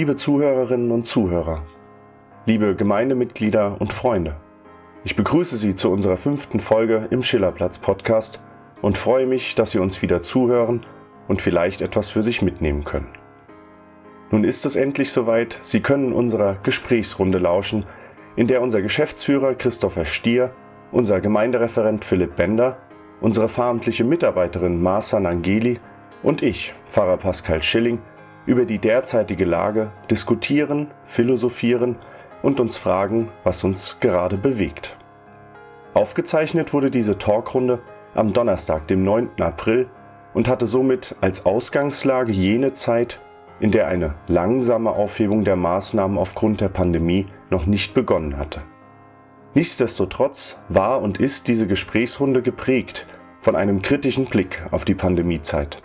Liebe Zuhörerinnen und Zuhörer, liebe Gemeindemitglieder und Freunde, ich begrüße Sie zu unserer fünften Folge im Schillerplatz Podcast und freue mich, dass Sie uns wieder zuhören und vielleicht etwas für sich mitnehmen können. Nun ist es endlich soweit, Sie können unserer Gesprächsrunde lauschen, in der unser Geschäftsführer Christopher Stier, unser Gemeindereferent Philipp Bender, unsere fahramtliche Mitarbeiterin Marsa Nangeli und ich, Pfarrer Pascal Schilling, über die derzeitige Lage diskutieren, philosophieren und uns fragen, was uns gerade bewegt. Aufgezeichnet wurde diese Talkrunde am Donnerstag, dem 9. April und hatte somit als Ausgangslage jene Zeit, in der eine langsame Aufhebung der Maßnahmen aufgrund der Pandemie noch nicht begonnen hatte. Nichtsdestotrotz war und ist diese Gesprächsrunde geprägt von einem kritischen Blick auf die Pandemiezeit.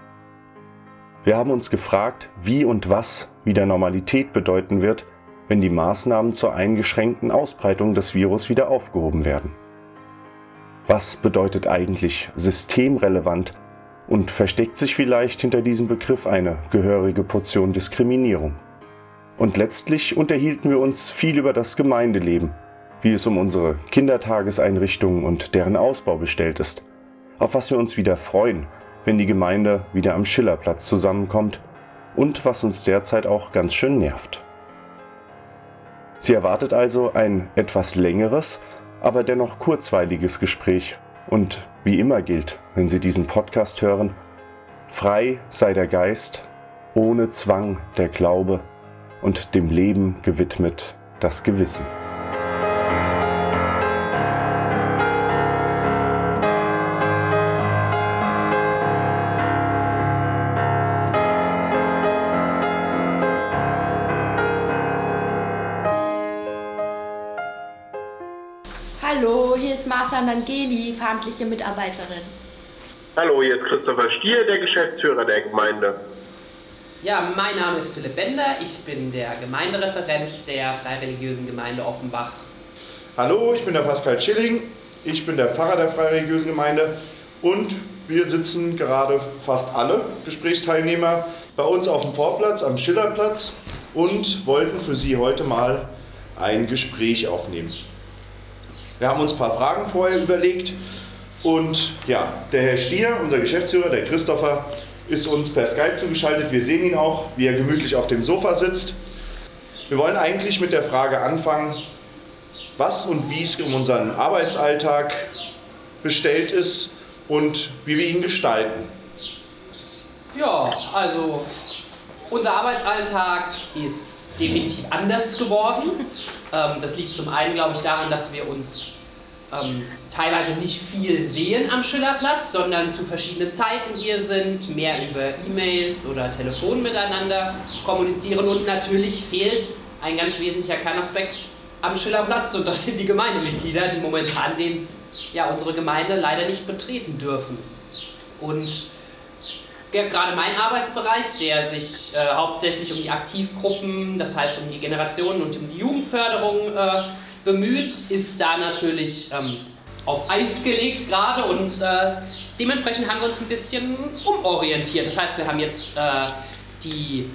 Wir haben uns gefragt, wie und was wieder Normalität bedeuten wird, wenn die Maßnahmen zur eingeschränkten Ausbreitung des Virus wieder aufgehoben werden. Was bedeutet eigentlich systemrelevant und versteckt sich vielleicht hinter diesem Begriff eine gehörige Portion Diskriminierung? Und letztlich unterhielten wir uns viel über das Gemeindeleben, wie es um unsere Kindertageseinrichtungen und deren Ausbau bestellt ist, auf was wir uns wieder freuen, wenn die Gemeinde wieder am Schillerplatz zusammenkommt und was uns derzeit auch ganz schön nervt. Sie erwartet also ein etwas längeres, aber dennoch kurzweiliges Gespräch. Und wie immer gilt, wenn Sie diesen Podcast hören, frei sei der Geist, ohne Zwang der Glaube und dem Leben gewidmet das Gewissen. Marsa Nangeli, verhandliche Mitarbeiterin. Hallo, hier ist Christopher Stier, der Geschäftsführer der Gemeinde. Ja, mein Name ist Philipp Bender, ich bin der Gemeindereferent der Freireligiösen Gemeinde Offenbach. Hallo, ich bin der Pascal Schilling, ich bin der Pfarrer der Freireligiösen Gemeinde und wir sitzen gerade fast alle Gesprächsteilnehmer bei uns auf dem Vorplatz am Schillerplatz und wollten für Sie heute mal ein Gespräch aufnehmen. Wir haben uns ein paar Fragen vorher überlegt und ja, der Herr Stier, unser Geschäftsführer, der Christopher, ist uns per Skype zugeschaltet. Wir sehen ihn auch, wie er gemütlich auf dem Sofa sitzt. Wir wollen eigentlich mit der Frage anfangen, was und wie es um unseren Arbeitsalltag bestellt ist und wie wir ihn gestalten. Ja, also unser Arbeitsalltag ist definitiv anders geworden. Ähm, das liegt zum einen, glaube ich, daran, dass wir uns ähm, teilweise nicht viel sehen am Schillerplatz, sondern zu verschiedenen Zeiten hier sind, mehr über E-Mails oder Telefon miteinander kommunizieren und natürlich fehlt ein ganz wesentlicher Kernaspekt am Schillerplatz und das sind die Gemeindemitglieder, die momentan den, ja, unsere Gemeinde leider nicht betreten dürfen. Und gerade mein Arbeitsbereich, der sich äh, hauptsächlich um die Aktivgruppen, das heißt um die Generationen und um die Jugendförderung äh, bemüht, ist da natürlich ähm, auf Eis gelegt gerade und äh, dementsprechend haben wir uns ein bisschen umorientiert. Das heißt, wir haben jetzt äh, die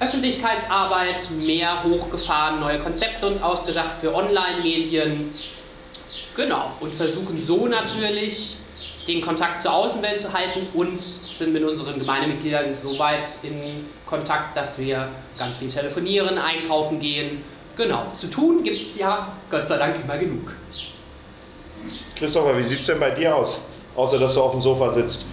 Öffentlichkeitsarbeit mehr hochgefahren, neue Konzepte uns ausgedacht für Online-Medien. Genau, und versuchen so natürlich den Kontakt zur Außenwelt zu halten und sind mit unseren Gemeindemitgliedern so weit in Kontakt, dass wir ganz viel telefonieren, einkaufen gehen. Genau, zu tun gibt es ja Gott sei Dank immer genug. Christopher, wie sieht es denn bei dir aus? Außer dass du auf dem Sofa sitzt.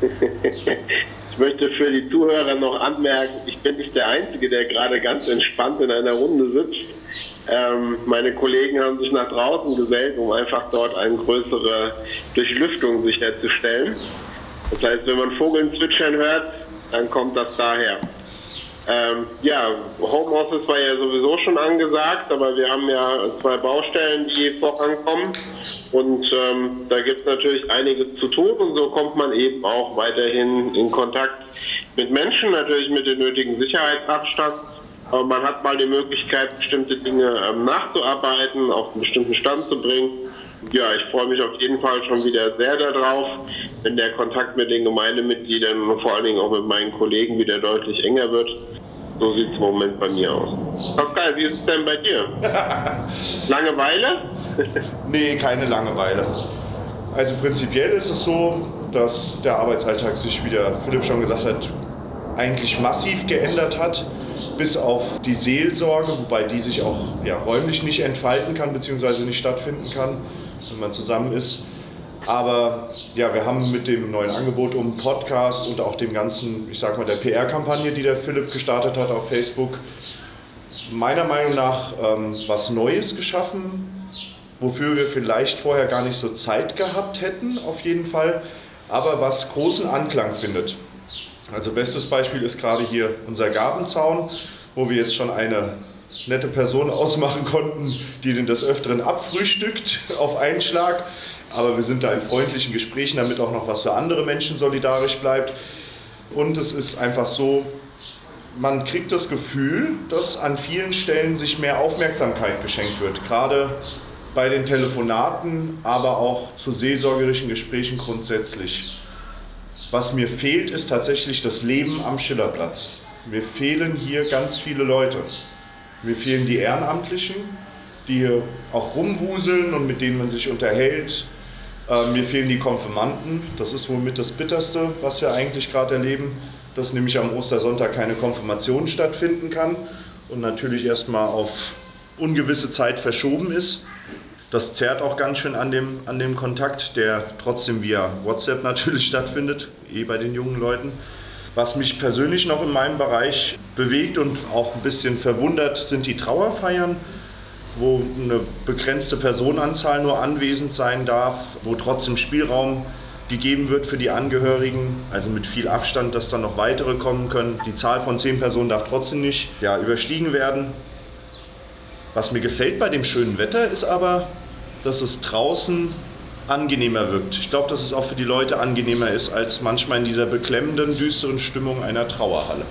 ich möchte für die Zuhörer noch anmerken, ich bin nicht der Einzige, der gerade ganz entspannt in einer Runde sitzt. Ähm, meine Kollegen haben sich nach draußen gesellt, um einfach dort eine größere Durchlüftung sicherzustellen. Das heißt, wenn man Vogeln zwitschern hört, dann kommt das daher. Ähm, ja, Homeoffice war ja sowieso schon angesagt, aber wir haben ja zwei Baustellen, die vorankommen. Und ähm, da gibt es natürlich einiges zu tun und so kommt man eben auch weiterhin in Kontakt mit Menschen, natürlich mit dem nötigen Sicherheitsabstand aber man hat mal die Möglichkeit, bestimmte Dinge ähm, nachzuarbeiten, auf einen bestimmten Stand zu bringen. Ja, ich freue mich auf jeden Fall schon wieder sehr darauf, wenn der Kontakt mit den Gemeindemitgliedern und vor allen Dingen auch mit meinen Kollegen wieder deutlich enger wird. So sieht es im Moment bei mir aus. Pascal, wie ist es denn bei dir? Langeweile? nee, keine Langeweile. Also prinzipiell ist es so, dass der Arbeitsalltag sich, wie der Philipp schon gesagt hat, eigentlich massiv geändert hat, bis auf die Seelsorge, wobei die sich auch ja, räumlich nicht entfalten kann bzw. nicht stattfinden kann, wenn man zusammen ist. Aber ja, wir haben mit dem neuen Angebot um Podcast und auch dem ganzen, ich sag mal, der PR-Kampagne, die der Philipp gestartet hat auf Facebook, meiner Meinung nach ähm, was Neues geschaffen, wofür wir vielleicht vorher gar nicht so Zeit gehabt hätten, auf jeden Fall, aber was großen Anklang findet. Also bestes Beispiel ist gerade hier unser Gartenzaun, wo wir jetzt schon eine nette Person ausmachen konnten, die den des Öfteren abfrühstückt auf einen Schlag. Aber wir sind da in freundlichen Gesprächen, damit auch noch was für andere Menschen solidarisch bleibt. Und es ist einfach so, man kriegt das Gefühl, dass an vielen Stellen sich mehr Aufmerksamkeit geschenkt wird. Gerade bei den Telefonaten, aber auch zu seelsorgerischen Gesprächen grundsätzlich. Was mir fehlt, ist tatsächlich das Leben am Schillerplatz. Mir fehlen hier ganz viele Leute. Mir fehlen die Ehrenamtlichen, die hier auch rumwuseln und mit denen man sich unterhält. Äh, mir fehlen die Konfirmanden. Das ist womit das Bitterste, was wir eigentlich gerade erleben, dass nämlich am Ostersonntag keine Konfirmation stattfinden kann und natürlich erstmal auf ungewisse Zeit verschoben ist. Das zerrt auch ganz schön an dem, an dem Kontakt, der trotzdem via WhatsApp natürlich stattfindet, eh bei den jungen Leuten. Was mich persönlich noch in meinem Bereich bewegt und auch ein bisschen verwundert, sind die Trauerfeiern, wo eine begrenzte Personenanzahl nur anwesend sein darf, wo trotzdem Spielraum gegeben wird für die Angehörigen, also mit viel Abstand, dass dann noch weitere kommen können. Die Zahl von zehn Personen darf trotzdem nicht ja, überstiegen werden. Was mir gefällt bei dem schönen Wetter ist aber, dass es draußen angenehmer wirkt. Ich glaube, dass es auch für die Leute angenehmer ist, als manchmal in dieser beklemmenden, düsteren Stimmung einer Trauerhalle.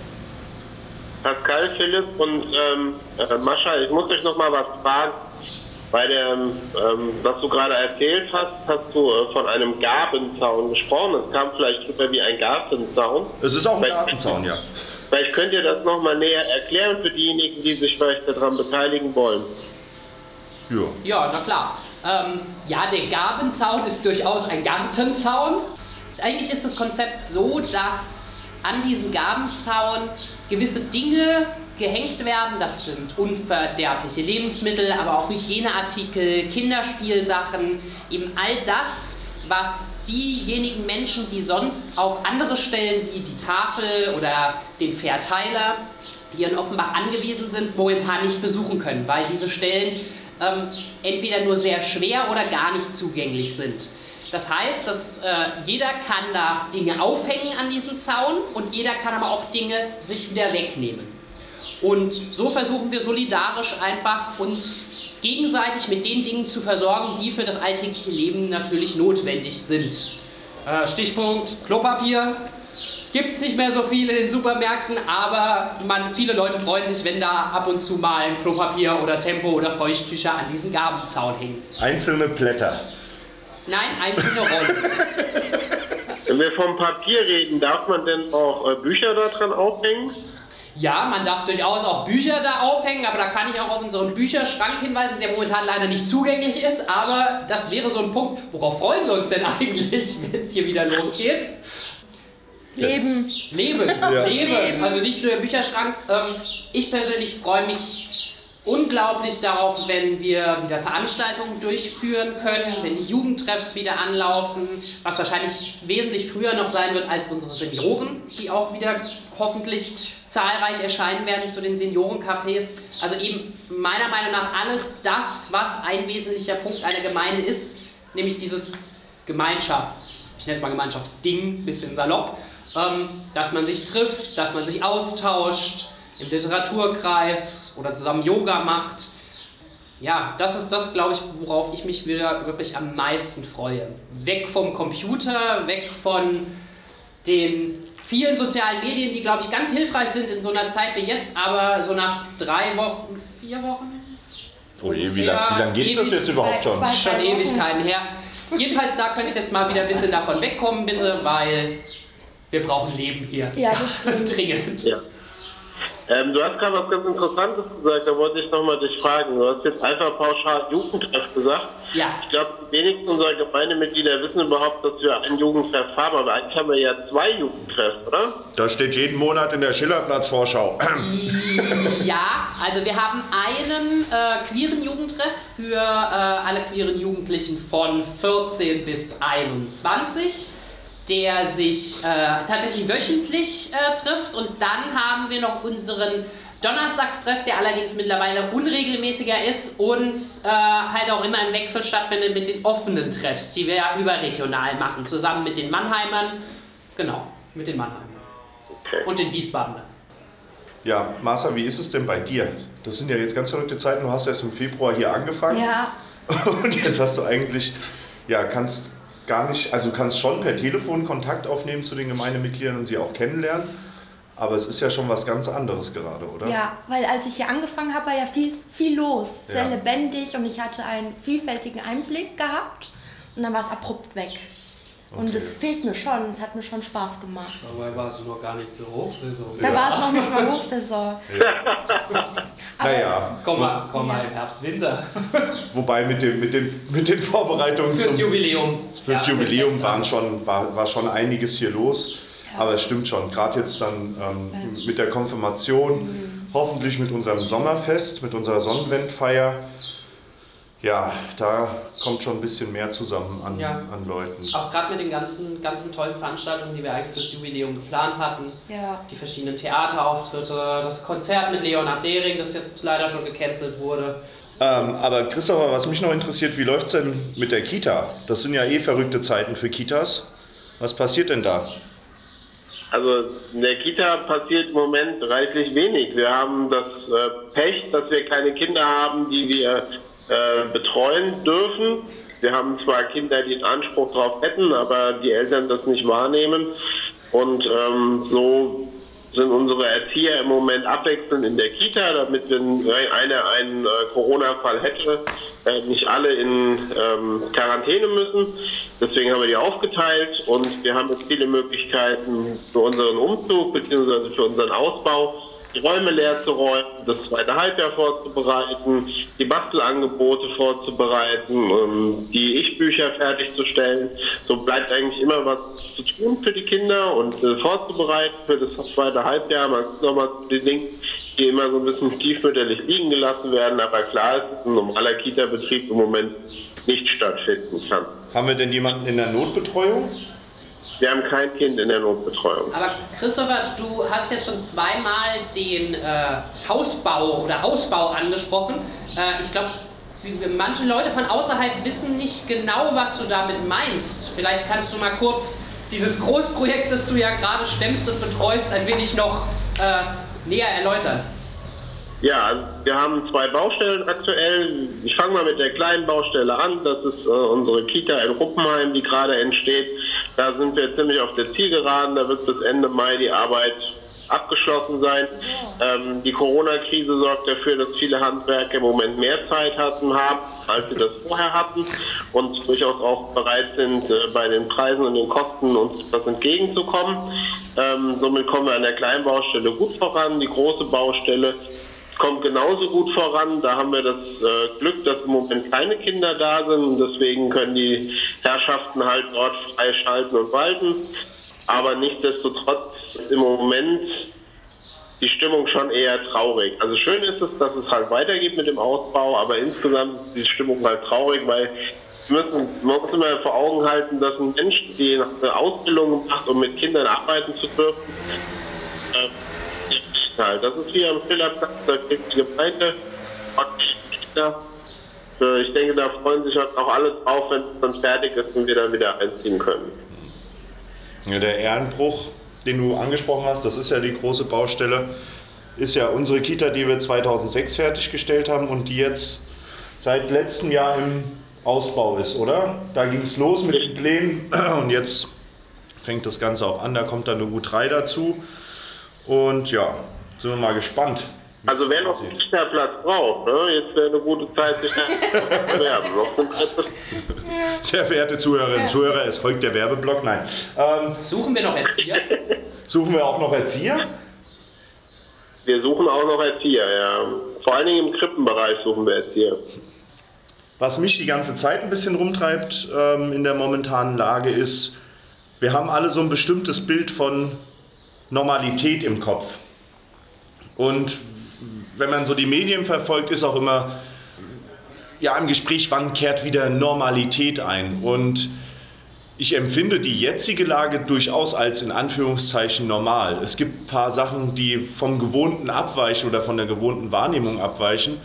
Pascal, Philipp und ähm, äh, Mascha, ich muss euch noch mal was fragen. Bei dem, ähm, was du gerade erzählt hast, hast du äh, von einem Gabenzaun gesprochen. Es kam vielleicht rüber wie ein Gartenzaun. Es ist auch ein Gartenzaun, ja. Vielleicht könnt ihr das nochmal näher erklären für diejenigen, die sich vielleicht daran beteiligen wollen. Ja, ja na klar. Ähm, ja, der Gabenzaun ist durchaus ein Gartenzaun. Eigentlich ist das Konzept so, dass an diesen Gabenzaun gewisse Dinge gehängt werden. Das sind unverderbliche Lebensmittel, aber auch Hygieneartikel, Kinderspielsachen, eben all das, was diejenigen Menschen, die sonst auf andere Stellen wie die Tafel oder den Verteiler hier in Offenbach angewiesen sind, momentan nicht besuchen können, weil diese Stellen ähm, entweder nur sehr schwer oder gar nicht zugänglich sind. Das heißt, dass äh, jeder kann da Dinge aufhängen an diesem Zaun und jeder kann aber auch Dinge sich wieder wegnehmen. Und so versuchen wir solidarisch einfach uns gegenseitig mit den Dingen zu versorgen, die für das alltägliche Leben natürlich notwendig sind. Äh, Stichpunkt Klopapier. Gibt es nicht mehr so viel in den Supermärkten, aber man, viele Leute freuen sich, wenn da ab und zu mal ein Klopapier oder Tempo oder Feuchttücher an diesen Gabenzaun hängen. Einzelne Blätter. Nein, einzelne Rollen. Wenn wir vom Papier reden, darf man denn auch äh, Bücher da dran aufhängen? Ja, man darf durchaus auch Bücher da aufhängen, aber da kann ich auch auf unseren Bücherschrank hinweisen, der momentan leider nicht zugänglich ist. Aber das wäre so ein Punkt, worauf freuen wir uns denn eigentlich, wenn es hier wieder losgeht? Leben. Leben, ja. Leben. Also nicht nur der Bücherschrank. Ähm, ich persönlich freue mich unglaublich darauf, wenn wir wieder Veranstaltungen durchführen können, wenn die Jugendtreffs wieder anlaufen, was wahrscheinlich wesentlich früher noch sein wird als unsere Senioren, die auch wieder hoffentlich zahlreich erscheinen werden zu den Seniorencafés. Also eben meiner Meinung nach alles das, was ein wesentlicher Punkt einer Gemeinde ist, nämlich dieses Gemeinschafts, ich nenne es mal Gemeinschaftsding, bisschen salopp, ähm, dass man sich trifft, dass man sich austauscht im Literaturkreis oder zusammen Yoga macht. Ja, das ist das, glaube ich, worauf ich mich wieder wirklich am meisten freue. Weg vom Computer, weg von den vielen sozialen Medien, die, glaube ich, ganz hilfreich sind in so einer Zeit wie jetzt, aber so nach drei Wochen, vier Wochen? Oh je, wie lange lang geht das jetzt überhaupt schon? Zwei, schon Ewigkeiten her. Jedenfalls, da könnte es jetzt mal wieder ein bisschen davon wegkommen, bitte, weil wir brauchen Leben hier. Ja, das stimmt. Dringend. Ja. Ähm, du hast gerade was ganz Interessantes gesagt, da wollte ich nochmal dich fragen. Du hast jetzt einfach pauschal Jugendtreff gesagt. Ja. Ich glaube, die wenigsten unserer Gemeindemitglieder wissen überhaupt, dass wir einen Jugendtreff haben, aber eigentlich haben wir ja zwei Jugendtreffs, oder? Das steht jeden Monat in der Schillerplatz-Vorschau. Ja, also wir haben einen äh, queeren Jugendtreff für äh, alle queeren Jugendlichen von 14 bis 21, der sich äh, tatsächlich wöchentlich äh, trifft. Und dann haben wir noch unseren Donnerstagstreff, der allerdings mittlerweile unregelmäßiger ist und äh, halt auch immer im Wechsel stattfindet mit den offenen Treffs, die wir ja überregional machen, zusammen mit den Mannheimern. Genau, mit den Mannheimern. Okay. Und den Wiesbadenern. Ja, Martha, wie ist es denn bei dir? Das sind ja jetzt ganz verrückte Zeiten. Du hast erst im Februar hier angefangen. Ja, Und jetzt hast du eigentlich, ja, kannst gar nicht, also du kannst schon per Telefon Kontakt aufnehmen zu den Gemeindemitgliedern und sie auch kennenlernen. Aber es ist ja schon was ganz anderes gerade, oder? ja, weil als ich hier angefangen habe, war ja viel, viel los, sehr Ja. lebendig und ich hatte einen vielfältigen Einblick gehabt und dann war es abrupt weg. Und Okay. es fehlt mir schon, es hat mir schon Spaß gemacht. Dabei war es noch gar nicht zur Hochsaison. Da war es noch nicht mal Hochsaison. Aber Naja, Komm mal, komm mal Ja. im Herbst, Winter. wobei mit, dem, mit, den, mit den Vorbereitungen Fürs zum, Jubiläum. fürs Ja, Jubiläum für waren schon, war, war schon einiges hier los. Aber es stimmt schon, gerade jetzt dann ähm, mit der Konfirmation, hoffentlich mit unserem Sommerfest, mit unserer Sonnenwendfeier. Ja, da kommt schon ein bisschen mehr zusammen an, Ja. an Leuten. Auch gerade mit den ganzen, ganzen tollen Veranstaltungen, die wir eigentlich fürs Jubiläum geplant hatten. Ja. Die verschiedenen Theaterauftritte, das Konzert mit Leonhard Dehring, das jetzt leider schon gecancelt wurde. Ähm, aber Christopher, was mich noch interessiert, wie läuft es denn mit der Kita? Das sind ja eh verrückte Zeiten für Kitas. Was passiert denn da? Also in der Kita passiert im Moment reichlich wenig. Wir haben das äh, Pech, dass wir keine Kinder haben, die wir äh, betreuen dürfen. Wir haben zwar Kinder, die einen Anspruch darauf hätten, aber die Eltern das nicht wahrnehmen. Und ähm, so sind unsere Erzieher im Moment abwechselnd in der Kita, damit wenn einer einen äh, Corona-Fall hätte, äh, nicht alle in ähm, Quarantäne müssen. Deswegen haben wir die aufgeteilt und wir haben jetzt viele Möglichkeiten für unseren Umzug bzw. für unseren Ausbau, die Räume leer zu räumen, das zweite Halbjahr vorzubereiten, die Bastelangebote vorzubereiten, ähm, die Ich-Bücher fertigzustellen. So bleibt eigentlich immer was zu tun für die Kinder und äh, vorzubereiten für das zweite Halbjahr. Man sieht nochmal die Dinge, die immer so ein bisschen stiefmütterlich liegen gelassen werden, aber klar ist, dass ein normaler Kita-Betrieb im Moment nicht stattfinden kann. Haben wir denn jemanden in der Notbetreuung? Wir haben kein Kind in der Notbetreuung. Aber Christopher, du hast jetzt schon zweimal den äh, Hausbau oder Ausbau angesprochen. Äh, ich glaube, manche Leute von außerhalb wissen nicht genau, was du damit meinst. Vielleicht kannst du mal kurz dieses Großprojekt, das du ja gerade stemmst und betreust, ein wenig noch äh, näher erläutern. Ja, also wir haben zwei Baustellen aktuell. Ich fange mal mit der kleinen Baustelle an. Das ist äh, unsere Kita in Ruppenheim, die gerade entsteht. Da sind wir ziemlich auf der Zielgeraden. Da wird bis Ende Mai die Arbeit abgeschlossen sein. Ähm, die Corona-Krise sorgt dafür, dass viele Handwerker im Moment mehr Zeit hatten, haben, als sie das vorher hatten und durchaus auch bereit sind, äh, bei den Preisen und den Kosten uns das entgegenzukommen. Ähm, somit kommen wir an der kleinen Baustelle gut voran. Die große Baustelle kommt genauso gut voran. Da haben wir das äh, Glück, dass im Moment keine Kinder da sind deswegen können die Herrschaften halt dort frei schalten und walten. Aber nichtsdestotrotz ist im Moment die Stimmung schon eher traurig. Also schön ist es, dass es halt weitergeht mit dem Ausbau, aber insgesamt ist die Stimmung halt traurig, weil wir müssen, man muss immer vor Augen halten, dass ein Mensch, die eine Ausbildung macht, um mit Kindern arbeiten zu dürfen, äh, Halt. Das ist wie am Schillerplatz, da kriegt die Gemeinde praktisch Ich denke, da freuen sich halt auch alle drauf, wenn es dann fertig ist und wir dann wieder einziehen können. Ja, der Ehrenbruch, den du angesprochen hast, das ist ja die große Baustelle, ist ja unsere Kita, die wir 2006 fertiggestellt haben und die jetzt seit letztem Jahr im Ausbau ist, oder? Da ging es los mit den Plänen und jetzt fängt das Ganze auch an, da kommt dann eine U3 dazu und ja, sind wir mal gespannt. Also wer noch einen. Kita-Platz braucht, ne, jetzt wäre eine gute Zeit, sich zu bewerben. Sehr verehrte Zuhörerinnen und Zuhörer, es folgt der Werbeblock. Nein. Ähm, Suchen wir noch Erzieher? suchen wir auch noch Erzieher? Wir suchen auch noch Erzieher, ja. Vor allen Dingen im Krippenbereich suchen wir Erzieher. Was mich die ganze Zeit ein bisschen rumtreibt ähm, in der momentanen Lage ist, wir haben alle so ein bestimmtes Bild von Normalität im Kopf. Und wenn man so die Medien verfolgt, ist auch immer ja, im Gespräch, wann kehrt wieder Normalität ein. Und ich empfinde die jetzige Lage durchaus als in Anführungszeichen normal. Es gibt ein paar Sachen, die vom Gewohnten abweichen oder von der gewohnten Wahrnehmung abweichen.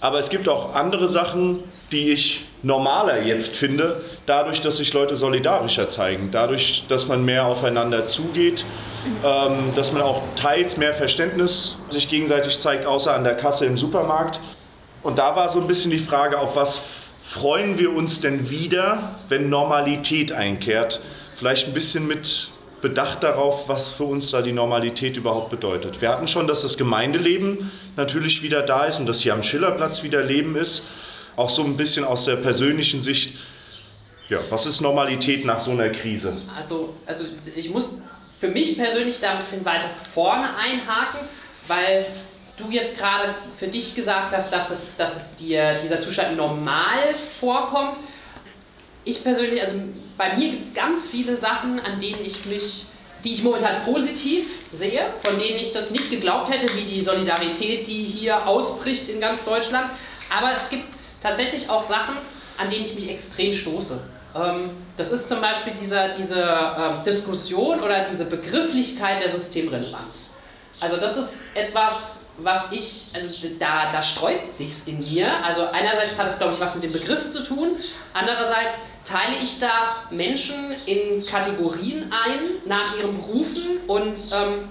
Aber es gibt auch andere Sachen, die ich normaler jetzt finde, dadurch, dass sich Leute solidarischer zeigen, dadurch, dass man mehr aufeinander zugeht, ähm, dass man auch teils mehr Verständnis sich gegenseitig zeigt, außer an der Kasse im Supermarkt. Und da war so ein bisschen die Frage, auf was freuen wir uns denn wieder, wenn Normalität einkehrt? Vielleicht ein bisschen mit Bedacht darauf, was für uns da die Normalität überhaupt bedeutet. Wir hatten schon, dass das Gemeindeleben natürlich wieder da ist und dass hier am Schillerplatz wieder Leben ist. Auch so ein bisschen aus der persönlichen Sicht. Ja, was ist Normalität nach so einer Krise? Also, also ich muss für mich persönlich da ein bisschen weiter vorne einhaken, weil du jetzt gerade für dich gesagt hast, dass es, dass es dir dieser Zustand normal vorkommt. Ich persönlich, also bei mir gibt es ganz viele Sachen, an denen ich mich, die ich momentan positiv sehe, von denen ich das nicht geglaubt hätte, wie die Solidarität, die hier ausbricht in ganz Deutschland. Aber es gibt tatsächlich auch Sachen, an denen ich mich extrem stoße. Ähm, das ist zum Beispiel dieser, diese ähm, Diskussion oder diese Begrifflichkeit der Systemrelevanz. Also das ist etwas, was ich, also da, da sträubt sich's in mir. Also einerseits hat es, glaube ich, was mit dem Begriff zu tun, andererseits teile ich da Menschen in Kategorien ein nach ihren Berufen und ähm,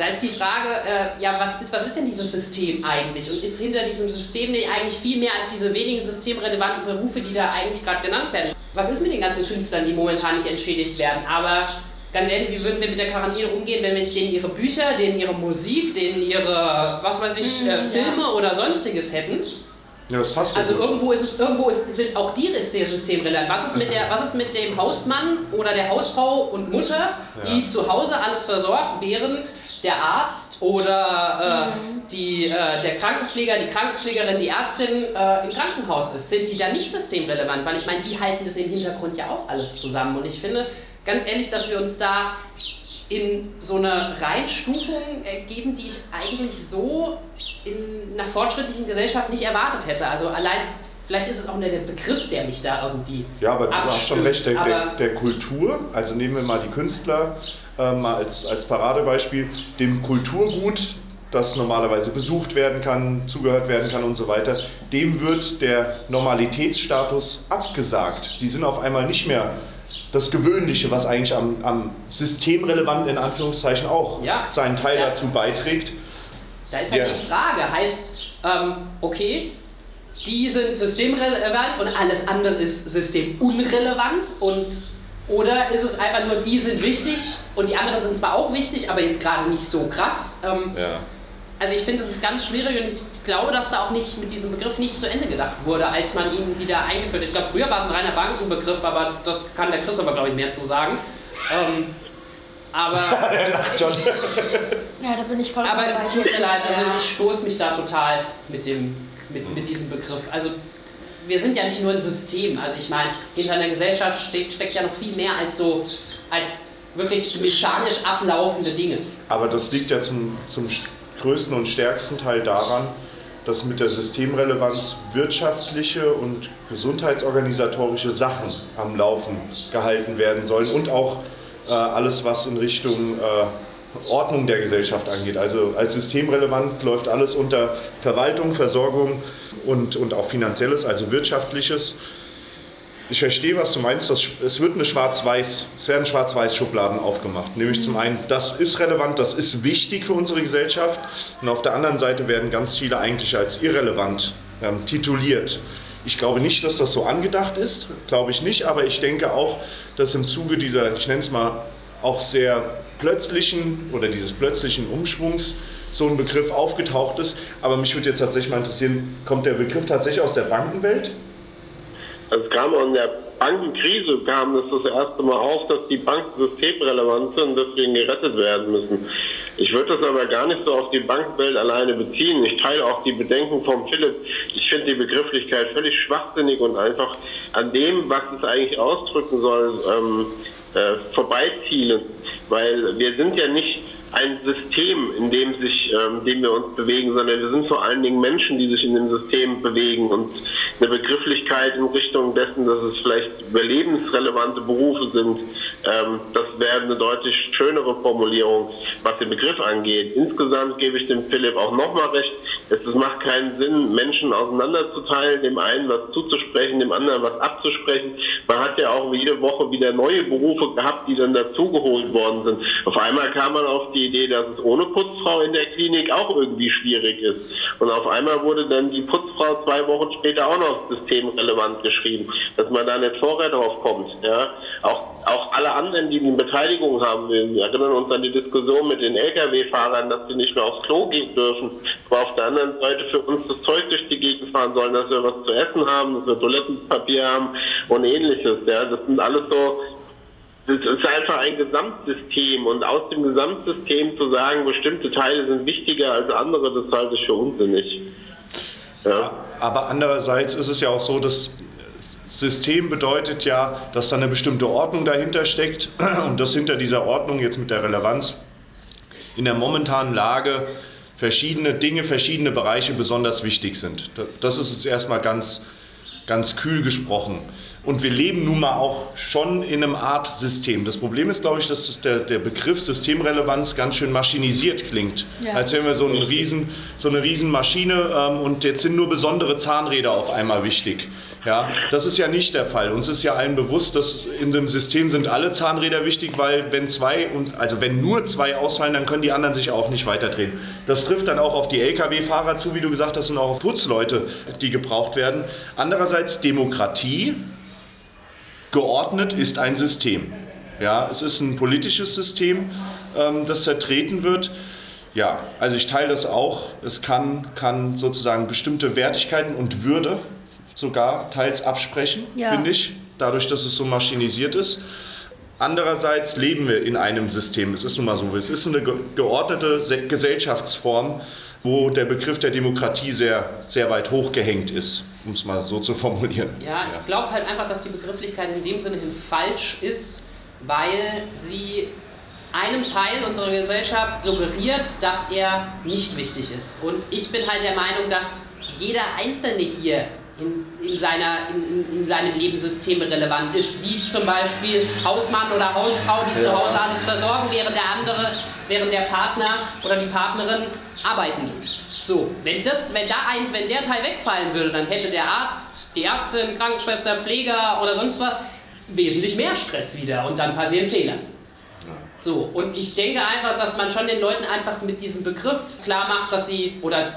da ist die Frage, äh, ja, was ist, was ist denn dieses System eigentlich? Und ist hinter diesem System nicht eigentlich viel mehr als diese wenigen systemrelevanten Berufe, die da eigentlich gerade genannt werden? Was ist mit den ganzen Künstlern, die momentan nicht entschädigt werden? Aber ganz ehrlich, wie würden wir mit der Quarantäne umgehen, wenn wir nicht denen ihre Bücher, denen ihre Musik, denen ihre, was weiß ich, äh, mhm, Filme ja. oder sonstiges hätten? Ja, das passt Also gut. irgendwo ist es, irgendwo ist, sind auch die ist der Systemrelevant. Was ist mit der, was ist mit dem Hausmann oder der Hausfrau und Mutter, die ja. zu Hause alles versorgt, während der Arzt oder äh, mhm. die, äh, der Krankenpfleger, die Krankenpflegerin, die Ärztin äh, im Krankenhaus ist? Sind die da nicht systemrelevant? Weil ich meine, die halten das im Hintergrund ja auch alles zusammen. Und ich finde, ganz ehrlich, dass wir uns da in so eine Reinstufung geben, die ich eigentlich so in einer fortschrittlichen Gesellschaft nicht erwartet hätte. Also allein, vielleicht ist es auch nur der Begriff, der mich da irgendwie. Ja, aber du hast schon recht, der, der, der, Kultur, also nehmen wir mal die Künstler äh, mal als, als Paradebeispiel, dem Kulturgut, das normalerweise besucht werden kann, zugehört werden kann und so weiter, dem wird der Normalitätsstatus abgesagt. Die sind auf einmal nicht mehr das Gewöhnliche, was eigentlich am, am systemrelevanten in Anführungszeichen auch ja. seinen Teil ja. dazu beiträgt. Da ist halt ja. die Frage, heißt, ähm, okay, die sind systemrelevant und alles andere ist systemunrelevant und oder ist es einfach nur, die sind wichtig und die anderen sind zwar auch wichtig, aber jetzt gerade nicht so krass. Ähm, ja. Also ich finde, es ist ganz schwierig und ich glaube, dass da auch nicht mit diesem Begriff nicht zu Ende gedacht wurde, als man ihn wieder eingeführt hat. Ich glaube, früher war es ein reiner Bankenbegriff, aber das kann der Christopher, glaube ich, mehr zu sagen. Ähm, aber. er lacht schon. ja, da bin ich voll Aber tut mir leid, also ich stoße mich da total mit, dem, mit, mit diesem Begriff. Also wir sind ja nicht nur ein System. Also ich meine, hinter einer Gesellschaft steckt, steckt ja noch viel mehr als so, als wirklich mechanisch ablaufende Dinge. Aber das liegt ja zum, zum größten und stärksten Teil daran, dass mit der Systemrelevanz wirtschaftliche und gesundheitsorganisatorische Sachen am Laufen gehalten werden sollen und auch äh, alles, was in Richtung äh, Ordnung der Gesellschaft angeht. Also als systemrelevant läuft alles unter Verwaltung, Versorgung und, und auch finanzielles, also wirtschaftliches ich verstehe, was du meinst. Das, es wird eine Schwarz-Weiß, es werden Schwarz-Weiß-Schubladen aufgemacht. Nämlich zum einen, das ist relevant, das ist wichtig für unsere Gesellschaft. Und auf der anderen Seite werden ganz viele eigentlich als irrelevant ähm, tituliert. Ich glaube nicht, dass das so angedacht ist, glaube ich nicht, aber ich denke auch, dass im Zuge dieser, ich nenne es mal, auch sehr plötzlichen oder dieses plötzlichen Umschwungs so ein Begriff aufgetaucht ist. Aber mich würde jetzt tatsächlich mal interessieren, kommt der Begriff tatsächlich aus der Bankenwelt? Es kam in der Bankenkrise kam das das erste Mal auf, dass die Banken systemrelevant sind und deswegen gerettet werden müssen. Ich würde das aber gar nicht so auf die Bankenwelt alleine beziehen. Ich teile auch die Bedenken von Philipp. Ich finde die Begrifflichkeit völlig schwachsinnig und einfach an dem, was es eigentlich ausdrücken soll, ähm, äh, vorbeizielen. Weil wir sind ja nicht ein System, in dem sich, ähm, dem wir uns bewegen, sondern wir sind vor allen Dingen Menschen, die sich in dem System bewegen und eine Begrifflichkeit in Richtung dessen, dass es vielleicht überlebensrelevante Berufe sind, ähm, das wäre eine deutlich schönere Formulierung, was den Begriff angeht. Insgesamt gebe ich dem Philipp auch nochmal recht. Es, es macht keinen Sinn, Menschen auseinanderzuteilen, dem einen was zuzusprechen, dem anderen was abzusprechen. Man hat ja auch jede Woche wieder neue Berufe gehabt, die dann dazugeholt worden sind. Auf einmal kam man auf die die Idee, dass es ohne Putzfrau in der Klinik auch irgendwie schwierig ist. Und auf einmal wurde dann die Putzfrau zwei Wochen später auch noch systemrelevant geschrieben, dass man da nicht vorher drauf kommt. Ja? Auch, auch alle anderen, die eine Beteiligung haben, wir erinnern uns an die Diskussion mit den Lkw-Fahrern, dass sie nicht mehr aufs Klo gehen dürfen, aber auf der anderen Seite für uns das Zeug durch die Gegend fahren sollen, dass wir was zu essen haben, dass wir Toilettenpapier haben und ähnliches. Ja? Das sind alles so es ist einfach ein Gesamtsystem und aus dem Gesamtsystem zu sagen, bestimmte Teile sind wichtiger als andere, das halte ich für unsinnig. Ja. Aber andererseits ist es ja auch so, dass System bedeutet ja, dass da eine bestimmte Ordnung dahinter steckt und dass hinter dieser Ordnung jetzt mit der Relevanz in der momentanen Lage verschiedene Dinge, verschiedene Bereiche besonders wichtig sind. Das ist es erstmal ganz, ganz kühl gesprochen. Und wir leben nun mal auch schon in einem Art System. Das Problem ist, glaube ich, dass der, der Begriff Systemrelevanz ganz schön maschinisiert klingt. Ja. Als wären wir so, ein riesen, so eine Riesenmaschine ähm, und jetzt sind nur besondere Zahnräder auf einmal wichtig. Ja, das ist ja nicht der Fall. Uns ist ja allen bewusst, dass in dem System sind alle Zahnräder wichtig, weil wenn zwei und also wenn nur zwei ausfallen, dann können die anderen sich auch nicht weiterdrehen. Das trifft dann auch auf die Lkw-Fahrer zu, wie du gesagt hast, und auch auf Putzleute, die gebraucht werden. Andererseits Demokratie Geordnet ist ein System. Ja, es ist ein politisches System, ähm, das vertreten wird. Ja, also ich teile das auch. Es kann, kann sozusagen bestimmte Wertigkeiten und Würde sogar teils absprechen, ja. finde ich, dadurch, dass es so maschinisiert ist. Andererseits leben wir in einem System. Es ist nun mal so. Es ist eine geordnete Gesellschaftsform, wo der Begriff der Demokratie sehr, sehr weit hochgehängt ist um es mal so zu formulieren. Ja, ich glaube halt einfach, dass die Begrifflichkeit in dem Sinne hin falsch ist, weil sie einem Teil unserer Gesellschaft suggeriert, dass er nicht wichtig ist. Und ich bin halt der Meinung, dass jeder Einzelne hier in, in, seiner, in, in, seinem Lebenssystem relevant ist, wie zum Beispiel Hausmann oder Hausfrau, die ja. zu Hause alles versorgen, während der andere, während der Partner oder die Partnerin arbeiten geht. So, wenn, das, wenn, da ein, wenn der Teil wegfallen würde, dann hätte der Arzt, die Ärztin, Krankenschwester, Pfleger oder sonst was wesentlich mehr Stress wieder und dann passieren Fehler. So, und ich denke einfach, dass man schon den Leuten einfach mit diesem Begriff klar macht, dass sie oder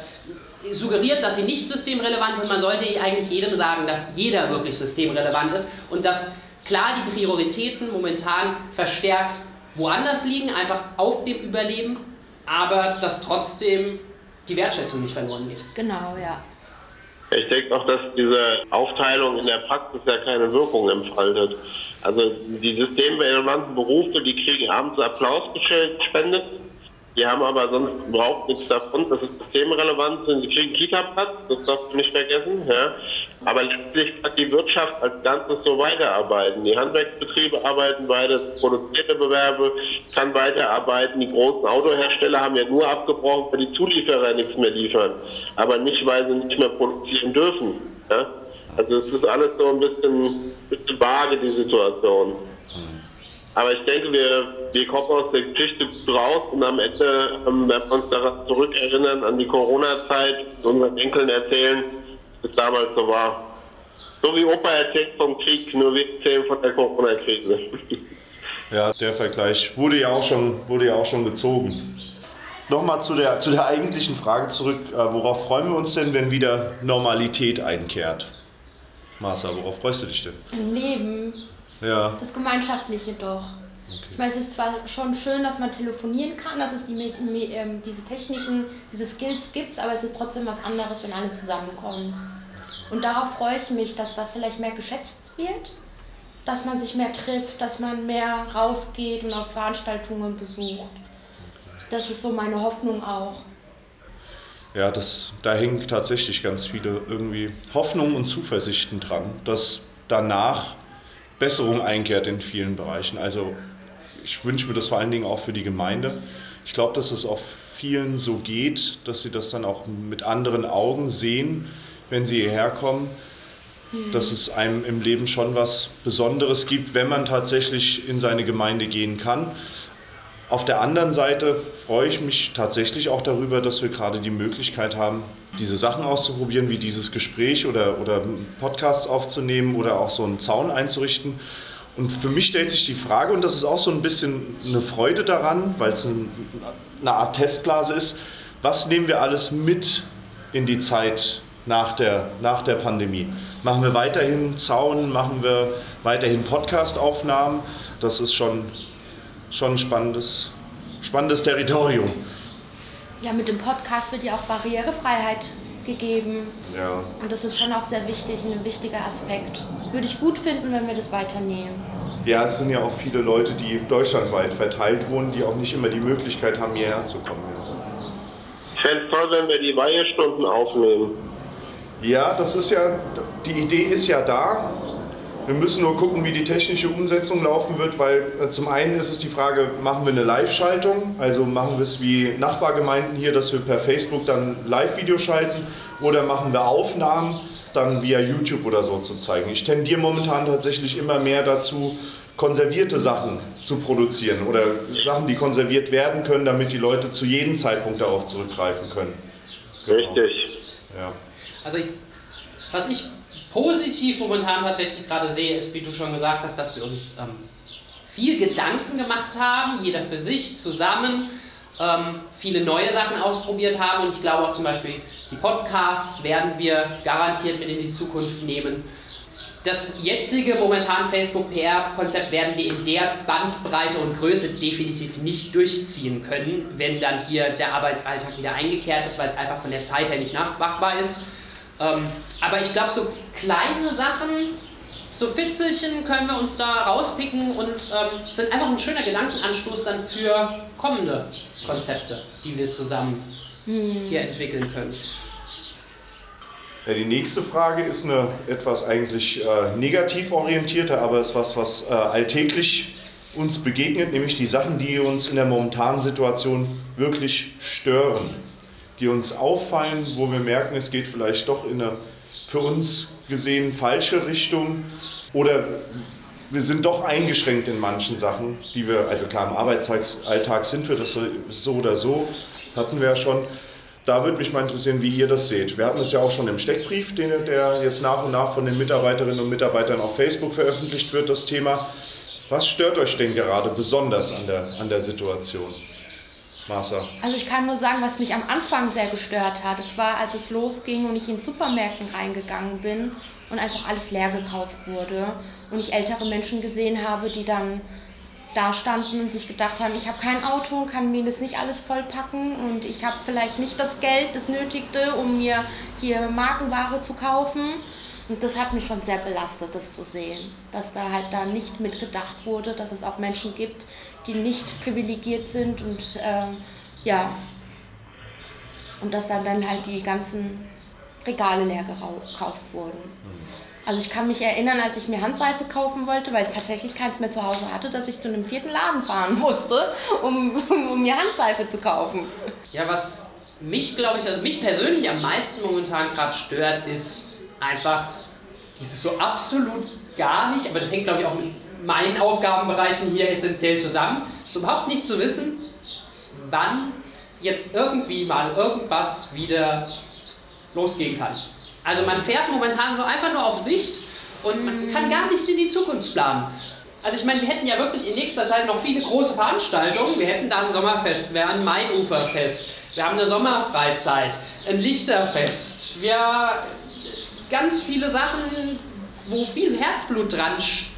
suggeriert, dass sie nicht systemrelevant sind. Man sollte eigentlich jedem sagen, dass jeder wirklich systemrelevant ist und dass klar die Prioritäten momentan verstärkt woanders liegen, einfach auf dem Überleben, aber dass trotzdem die Wertschätzung nicht verloren geht. Genau, ja. Ich denke auch, dass diese Aufteilung in der Praxis ja keine Wirkung entfaltet. Also die systemrelevanten Berufe, die kriegen abends Applaus gespendet die haben aber sonst überhaupt nichts davon. Das ist systemrelevant. Sie kriegen Kita-Platz, das darfst du nicht vergessen. Ja. Aber schließlich kann die Wirtschaft als Ganzes so weiterarbeiten. Die Handwerksbetriebe arbeiten weiter, produzierte Bewerbe kann weiterarbeiten. Die großen Autohersteller haben ja nur abgebrochen, weil die Zulieferer nichts mehr liefern. Aber nicht, weil sie nicht mehr produzieren dürfen. Ja. Also es ist alles so ein bisschen, bisschen vage, die Situation. Aber ich denke, wir, wir kommen aus der Geschichte raus und am Ende ähm, werden wir uns daran zurückerinnern, an die Corona-Zeit, unseren Enkeln erzählen, wie es damals so war. So wie Opa erzählt vom Krieg, nur wir erzählen von der Corona-Krise. Ja, der Vergleich wurde ja auch schon, wurde ja auch schon gezogen. Nochmal zu der, zu der eigentlichen Frage zurück. Äh, worauf freuen wir uns denn, wenn wieder Normalität einkehrt? Martha, worauf freust du dich denn? Leben. Ja. Das Gemeinschaftliche doch. Okay. Ich meine, es ist zwar schon schön, dass man telefonieren kann, dass es die, ähm, diese Techniken, diese Skills gibt, aber es ist trotzdem was anderes, wenn alle zusammenkommen. Und darauf freue ich mich, dass das vielleicht mehr geschätzt wird, dass man sich mehr trifft, dass man mehr rausgeht und auf Veranstaltungen besucht. das ist so meine Hoffnung auch. Ja, das, da hängen tatsächlich ganz viele irgendwie Hoffnungen und Zuversichten dran, dass danach Besserung einkehrt in vielen Bereichen. Also ich wünsche mir das vor allen Dingen auch für die Gemeinde. Ich glaube, dass es auch vielen so geht, dass sie das dann auch mit anderen Augen sehen, wenn sie hierher kommen, hm. dass es einem im Leben schon was Besonderes gibt, wenn man tatsächlich in seine Gemeinde gehen kann. Auf der anderen Seite freue ich mich tatsächlich auch darüber, dass wir gerade die Möglichkeit haben, diese Sachen auszuprobieren, wie dieses Gespräch oder, oder Podcasts aufzunehmen oder auch so einen Zaun einzurichten. Und für mich stellt sich die Frage, und das ist auch so ein bisschen eine Freude daran, weil es eine Art Testblase ist, was nehmen wir alles mit in die Zeit nach der, nach der Pandemie? Machen wir weiterhin Zaun, machen wir weiterhin Podcast-Aufnahmen? Das ist schon schon ein spannendes, spannendes Territorium. Ja, mit dem Podcast wird ja auch Barrierefreiheit gegeben. Ja. Und das ist schon auch sehr wichtig, ein wichtiger Aspekt. Würde ich gut finden, wenn wir das weiternehmen. Ja, es sind ja auch viele Leute, die deutschlandweit verteilt wohnen, die auch nicht immer die Möglichkeit haben, hierher zu kommen. Ich fände es toll, wenn wir die Weihestunden aufnehmen. Ja, das ist ja, die Idee ist ja da. Wir müssen nur gucken, wie die technische Umsetzung laufen wird, weil äh, zum einen ist es die Frage, machen wir eine Live-Schaltung, also machen wir es wie Nachbargemeinden hier, dass wir per Facebook dann Live-Video schalten oder machen wir Aufnahmen dann via YouTube oder so zu zeigen. Ich tendiere momentan tatsächlich immer mehr dazu, konservierte Sachen zu produzieren oder Sachen, die konserviert werden können, damit die Leute zu jedem Zeitpunkt darauf zurückgreifen können. Genau. Richtig. Ja. Also ich, was ich positiv momentan tatsächlich gerade sehe, ist, wie du schon gesagt hast, dass wir uns ähm, viel Gedanken gemacht haben, jeder für sich, zusammen, ähm, viele neue Sachen ausprobiert haben und ich glaube auch zum Beispiel die Podcasts werden wir garantiert mit in die Zukunft nehmen. Das jetzige momentan Facebook PR-Konzept werden wir in der Bandbreite und Größe definitiv nicht durchziehen können, wenn dann hier der Arbeitsalltag wieder eingekehrt ist, weil es einfach von der Zeit her nicht nachmachbar ist. Ähm, aber ich glaube, so kleine Sachen, so Fitzelchen können wir uns da rauspicken und ähm, sind einfach ein schöner Gedankenanstoß dann für kommende Konzepte, die wir zusammen hm. hier entwickeln können. Ja, die nächste Frage ist eine etwas eigentlich äh, negativ orientierte, aber ist was, was äh, alltäglich uns begegnet, nämlich die Sachen, die uns in der momentanen Situation wirklich stören die uns auffallen, wo wir merken, es geht vielleicht doch in eine für uns gesehen falsche Richtung oder wir sind doch eingeschränkt in manchen Sachen, die wir, also klar, im Arbeitsalltag sind wir das so oder so, hatten wir ja schon. Da würde mich mal interessieren, wie ihr das seht. Wir hatten es ja auch schon im Steckbrief, den, der jetzt nach und nach von den Mitarbeiterinnen und Mitarbeitern auf Facebook veröffentlicht wird, das Thema. Was stört euch denn gerade besonders an der, an der Situation? Martha? Also ich kann nur sagen, was mich am Anfang sehr gestört hat. Es war, als es losging und ich in Supermärkten reingegangen bin und einfach alles leer gekauft wurde und ich ältere Menschen gesehen habe, die dann da standen und sich gedacht haben, ich habe kein Auto und kann mir das nicht alles vollpacken und ich habe vielleicht nicht das Geld, das Nötigte, um mir hier Markenware zu kaufen. Und das hat mich schon sehr belastet, das zu sehen, dass da halt da nicht mitgedacht wurde, dass es auch Menschen gibt, die nicht privilegiert sind und ähm, ja, und dass dann, dann halt die ganzen Regale leer gekauft wurden. Mhm. Also ich kann mich erinnern, als ich mir Handseife kaufen wollte, weil ich tatsächlich keins mehr zu Hause hatte, dass ich zu einem vierten Laden fahren musste, um, um mir Handseife zu kaufen. Ja, was mich, glaube ich, also mich persönlich am meisten momentan gerade stört, ist einfach dieses so absolut gar nicht, aber das hängt, glaube ich, auch mit meinen Aufgabenbereichen hier essentiell zusammen, so überhaupt nicht zu wissen, wann jetzt irgendwie mal irgendwas wieder losgehen kann. Also man fährt momentan so einfach nur auf Sicht und man kann gar nicht in die Zukunft planen. Also ich meine, wir hätten ja wirklich in nächster Zeit noch viele große Veranstaltungen. Wir hätten da ein Sommerfest, wir haben ein Mainuferfest, wir haben eine Sommerfreizeit, ein Lichterfest, wir ganz viele Sachen, wo viel Herzblut dran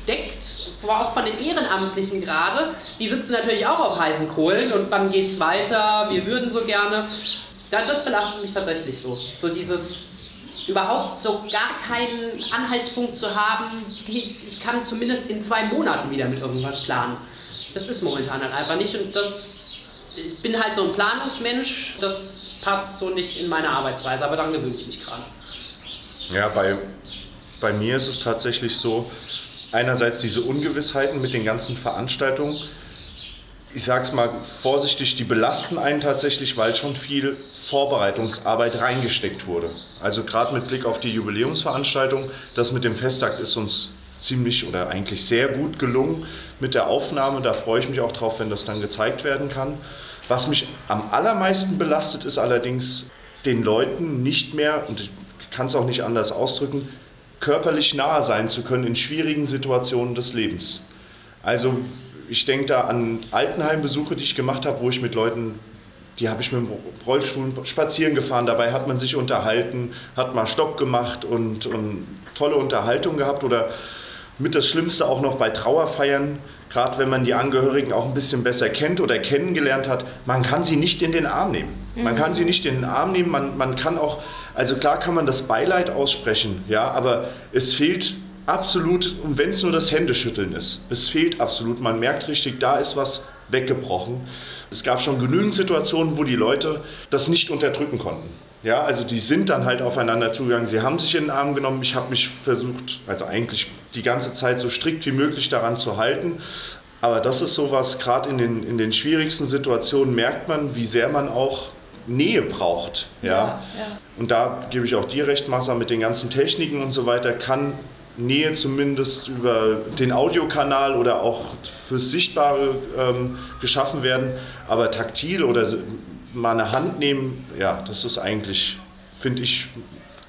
steckt, auch von den Ehrenamtlichen gerade. Die sitzen natürlich auch auf heißen Kohlen und wann geht's weiter? Wir würden so gerne. Das belastet mich tatsächlich so. So dieses überhaupt so gar keinen Anhaltspunkt zu haben, ich kann zumindest in zwei Monaten wieder mit irgendwas planen. Das ist momentan halt einfach nicht und das ich bin halt so ein Planungsmensch, das passt so nicht in meine Arbeitsweise, aber dann gewöhne ich mich gerade. Ja, bei, bei mir ist es tatsächlich so, einerseits diese Ungewissheiten mit den ganzen Veranstaltungen, ich sag's mal vorsichtig, die belasten einen tatsächlich, weil schon viel Vorbereitungsarbeit reingesteckt wurde. Also gerade mit Blick auf die Jubiläumsveranstaltung, das mit dem Festakt ist uns ziemlich oder eigentlich sehr gut gelungen mit der Aufnahme. Da freue ich mich auch drauf, wenn das dann gezeigt werden kann. Was mich am allermeisten belastet, ist allerdings den Leuten nicht mehr, und ich kann es auch nicht anders ausdrücken, körperlich nahe sein zu können in schwierigen Situationen des Lebens. Also ich denke da an Altenheimbesuche, die ich gemacht habe, wo ich mit Leuten, die habe ich mit dem Rollstuhl spazieren gefahren, dabei hat man sich unterhalten, hat mal Stopp gemacht und, und tolle Unterhaltung gehabt oder mit das Schlimmste auch noch bei Trauerfeiern, gerade wenn man die Angehörigen auch ein bisschen besser kennt oder kennengelernt hat, man kann sie nicht in den Arm nehmen. Man kann sie nicht in den Arm nehmen, man, man kann auch, also klar kann man das Beileid aussprechen, ja, aber es fehlt absolut, und wenn es nur das Händeschütteln ist, es fehlt absolut. Man merkt richtig, da ist was weggebrochen. Es gab schon genügend Situationen, wo die Leute das nicht unterdrücken konnten. Ja, also die sind dann halt aufeinander zugegangen. Sie haben sich in den Arm genommen. Ich habe mich versucht, also eigentlich die ganze Zeit so strikt wie möglich daran zu halten. Aber das ist sowas, gerade in den, in den schwierigsten Situationen merkt man, wie sehr man auch Nähe braucht. Ja? ja. Und da gebe ich auch dir recht, Massa, mit den ganzen Techniken und so weiter kann Nähe zumindest über den Audiokanal oder auch fürs Sichtbare ähm, geschaffen werden. Aber taktil oder mal eine Hand nehmen, ja, das ist eigentlich, finde ich,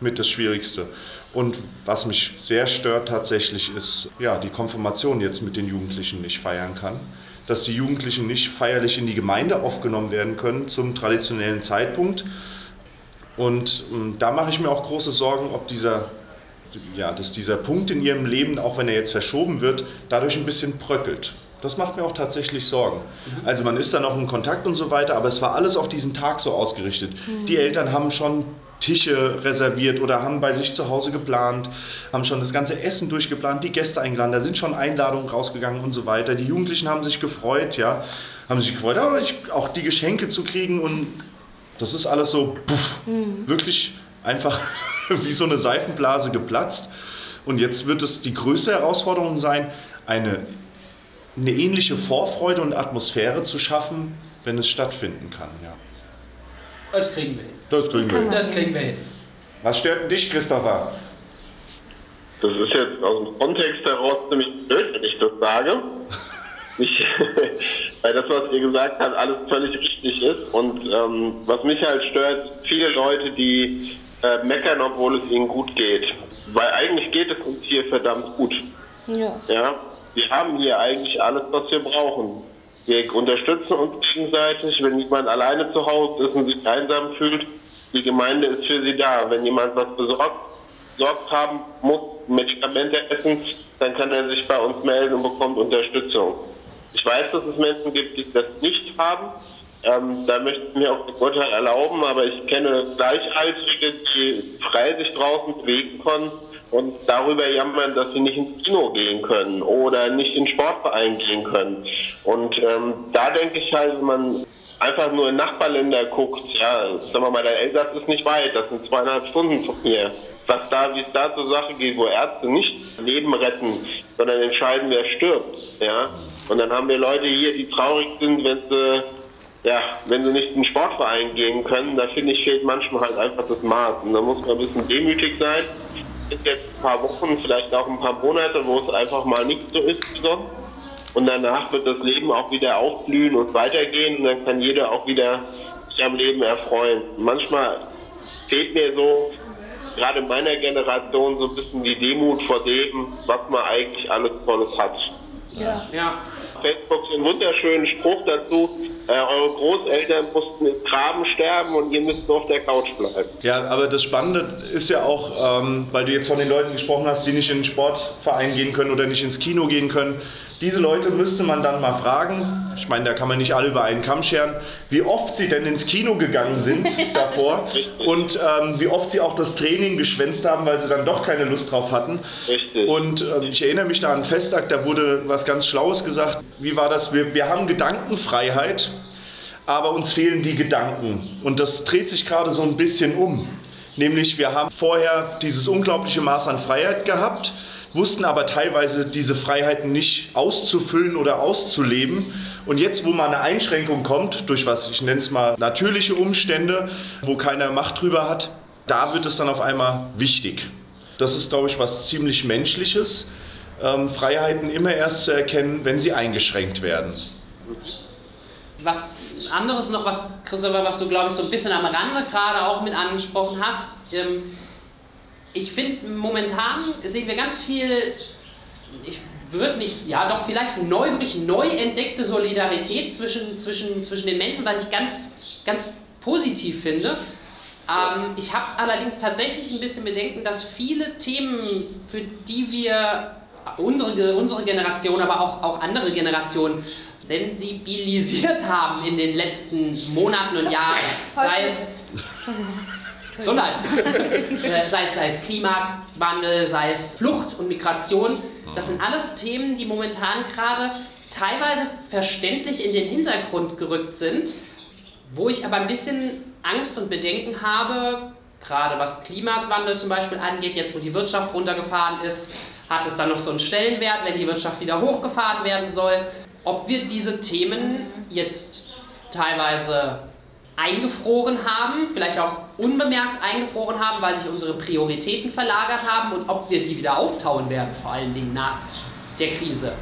mit das Schwierigste. Und was mich sehr stört tatsächlich ist, ja, die Konfirmation jetzt mit den Jugendlichen nicht feiern kann. Dass die Jugendlichen nicht feierlich in die Gemeinde aufgenommen werden können zum traditionellen Zeitpunkt. Und ähm, da mache ich mir auch große Sorgen, ob dieser ja, dass dieser Punkt in ihrem Leben, auch wenn er jetzt verschoben wird, dadurch ein bisschen bröckelt. Das macht mir auch tatsächlich Sorgen. Mhm. Also man ist da noch in Kontakt und so weiter, aber es war alles auf diesen Tag so ausgerichtet. Mhm. Die Eltern haben schon Tische reserviert oder haben bei sich zu Hause geplant, haben schon das ganze Essen durchgeplant, die Gäste eingeladen, da sind schon Einladungen rausgegangen und so weiter. Die Jugendlichen haben sich gefreut, ja, haben sich gefreut, aber auch die Geschenke zu kriegen und das ist alles so puff, mhm. wirklich einfach wie so eine Seifenblase geplatzt. Und jetzt wird es die größte Herausforderung sein, eine, eine ähnliche Vorfreude und Atmosphäre zu schaffen, wenn es stattfinden kann. Ja. Das kriegen wir hin. Das kriegen, wir, hin. das kriegen wir hin. Was stört dich, Christopher? Das ist jetzt aus dem Kontext heraus ziemlich blöd, wenn ich das sage. Ich, weil das, was ihr gesagt habt, alles völlig richtig ist. Und ähm, was mich halt stört, viele Leute, die äh, meckern, obwohl es ihnen gut geht. Weil eigentlich geht es uns hier verdammt gut. Ja. ja. Wir haben hier eigentlich alles, was wir brauchen. Wir unterstützen uns gegenseitig. Wenn jemand alleine zu Hause ist und sich einsam fühlt, die Gemeinde ist für sie da. Wenn jemand was besorgt, besorgt haben muss, Medikamente essen, dann kann er sich bei uns melden und bekommt Unterstützung. Ich weiß, dass es Menschen gibt, die das nicht haben. Ähm, da möchte ich mir auch das Urteil erlauben, aber ich kenne Gleichaltrige, die frei sich draußen bewegen können und darüber jammern, dass sie nicht ins Kino gehen können oder nicht in Sportverein gehen können. Und ähm, da denke ich halt, wenn man einfach nur in Nachbarländer guckt, ja, sagen wir mal, der Elsass ist nicht weit, das sind zweieinhalb Stunden von hier. Was da, wie es da zur Sache geht, wo Ärzte nicht Leben retten, sondern entscheiden, wer stirbt, ja. Und dann haben wir Leute hier, die traurig sind, wenn sie ja, wenn sie nicht in den Sportverein gehen können, da finde ich, fehlt manchmal halt einfach das Maß. Und da muss man ein bisschen demütig sein. Es sind jetzt ein paar Wochen, vielleicht auch ein paar Monate, wo es einfach mal nicht so ist wie sonst. Und danach wird das Leben auch wieder aufblühen und weitergehen und dann kann jeder auch wieder sich am Leben erfreuen. Manchmal fehlt mir so, gerade in meiner Generation, so ein bisschen die Demut vor dem, was man eigentlich alles Tolles hat. Ja. ja. Facebook einen wunderschönen Spruch dazu. Äh, eure Großeltern mussten im Graben sterben und ihr müsst nur auf der Couch bleiben. Ja, aber das Spannende ist ja auch, ähm, weil du jetzt von den Leuten gesprochen hast, die nicht in den Sportverein gehen können oder nicht ins Kino gehen können. Diese Leute müsste man dann mal fragen, ich meine, da kann man nicht alle über einen Kamm scheren, wie oft sie denn ins Kino gegangen sind davor und ähm, wie oft sie auch das Training geschwänzt haben, weil sie dann doch keine Lust drauf hatten. Richtig. Und ähm, ich erinnere mich da an Festtag, da wurde was ganz Schlaues gesagt. Wie war das? Wir, wir haben Gedankenfreiheit, aber uns fehlen die Gedanken. Und das dreht sich gerade so ein bisschen um. Nämlich wir haben vorher dieses unglaubliche Maß an Freiheit gehabt, wussten aber teilweise diese Freiheiten nicht auszufüllen oder auszuleben. Und jetzt, wo mal eine Einschränkung kommt, durch was ich nenne es mal natürliche Umstände, wo keiner Macht drüber hat, da wird es dann auf einmal wichtig. Das ist, glaube ich, was ziemlich Menschliches, ähm, Freiheiten immer erst zu erkennen, wenn sie eingeschränkt werden. Was anderes noch, was Christopher, was du, glaube ich, so ein bisschen am Rande gerade auch mit angesprochen hast. Ähm, ich finde, momentan sehen wir ganz viel, ich würde nicht, ja doch vielleicht neu, wirklich neu entdeckte Solidarität zwischen, zwischen, zwischen den Menschen, was ich ganz, ganz positiv finde. Ähm, ich habe allerdings tatsächlich ein bisschen Bedenken, dass viele Themen, für die wir unsere, unsere Generation, aber auch, auch andere Generationen sensibilisiert haben in den letzten Monaten und Jahren, sei es Gesundheit. Äh, sei, es, sei es Klimawandel, sei es Flucht und Migration. Das sind alles Themen, die momentan gerade teilweise verständlich in den Hintergrund gerückt sind, wo ich aber ein bisschen Angst und Bedenken habe, gerade was Klimawandel zum Beispiel angeht, jetzt wo die Wirtschaft runtergefahren ist, hat es dann noch so einen Stellenwert, wenn die Wirtschaft wieder hochgefahren werden soll, ob wir diese Themen jetzt teilweise eingefroren haben, vielleicht auch unbemerkt eingefroren haben, weil sich unsere Prioritäten verlagert haben und ob wir die wieder auftauen werden, vor allen Dingen nach der Krise.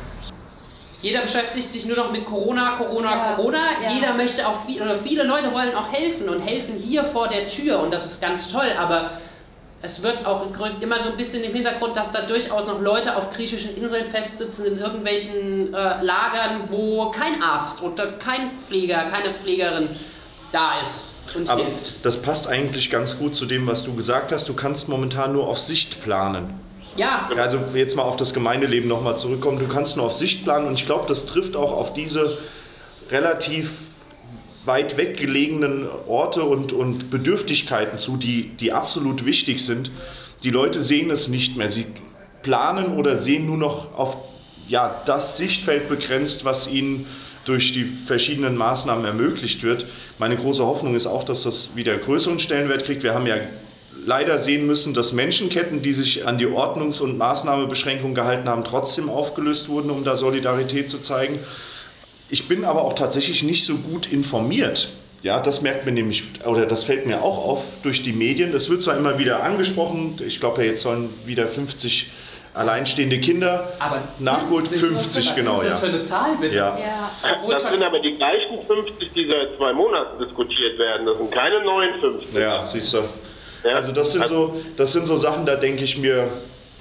Jeder beschäftigt sich nur noch mit Corona, Corona, ja, Corona. Ja. Jeder möchte auch viel, oder viele Leute wollen auch helfen und helfen hier vor der Tür und das ist ganz toll, aber es wird auch immer so ein bisschen im Hintergrund, dass da durchaus noch Leute auf griechischen Inseln festsitzen, in irgendwelchen äh, Lagern, wo kein Arzt oder kein Pfleger, keine Pflegerin da ist und Aber hilft. Das passt eigentlich ganz gut zu dem, was du gesagt hast. Du kannst momentan nur auf Sicht planen. Ja. Also jetzt mal auf das Gemeindeleben nochmal zurückkommen. Du kannst nur auf Sicht planen und ich glaube, das trifft auch auf diese relativ weit weggelegenen Orte und, und Bedürftigkeiten zu, die, die absolut wichtig sind. Die Leute sehen es nicht mehr. Sie planen oder sehen nur noch auf ja, das Sichtfeld begrenzt, was ihnen durch die verschiedenen Maßnahmen ermöglicht wird. Meine große Hoffnung ist auch, dass das wieder größeren Stellenwert kriegt. Wir haben ja leider sehen müssen, dass Menschenketten, die sich an die Ordnungs- und Maßnahmebeschränkungen gehalten haben, trotzdem aufgelöst wurden, um da Solidarität zu zeigen. Ich bin aber auch tatsächlich nicht so gut informiert. Ja, das merkt man nämlich, oder das fällt mir auch auf durch die Medien. Das wird zwar immer wieder angesprochen, ich glaube, jetzt sollen wieder 50 alleinstehende Kinder aber nachgeholt 50, was genau, ist das ja. für eine Zahl, bitte? Ja. Ja. Das sind aber die gleichen 50, die seit zwei Monaten diskutiert werden. Das sind keine neuen 50. Ja, siehst du. Ja. Also das sind so, das sind so Sachen, da denke ich mir,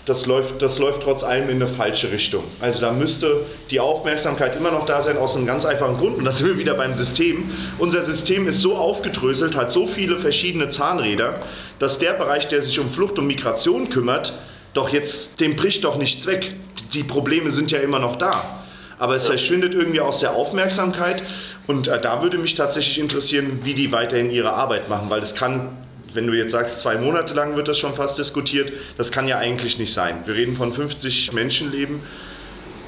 das läuft, das läuft trotz allem in eine falsche Richtung. Also da müsste die Aufmerksamkeit immer noch da sein, aus einem ganz einfachen Grund. Und da sind wir wieder beim System. Unser System ist so aufgedröselt, hat so viele verschiedene Zahnräder, dass der Bereich, der sich um Flucht und Migration kümmert, doch jetzt, dem bricht doch nichts weg. Die Probleme sind ja immer noch da. Aber es verschwindet irgendwie aus der Aufmerksamkeit. Und äh, da würde mich tatsächlich interessieren, wie die weiterhin ihre Arbeit machen, weil das kann wenn du jetzt sagst, zwei Monate lang wird das schon fast diskutiert, das kann ja eigentlich nicht sein. Wir reden von 50 Menschenleben.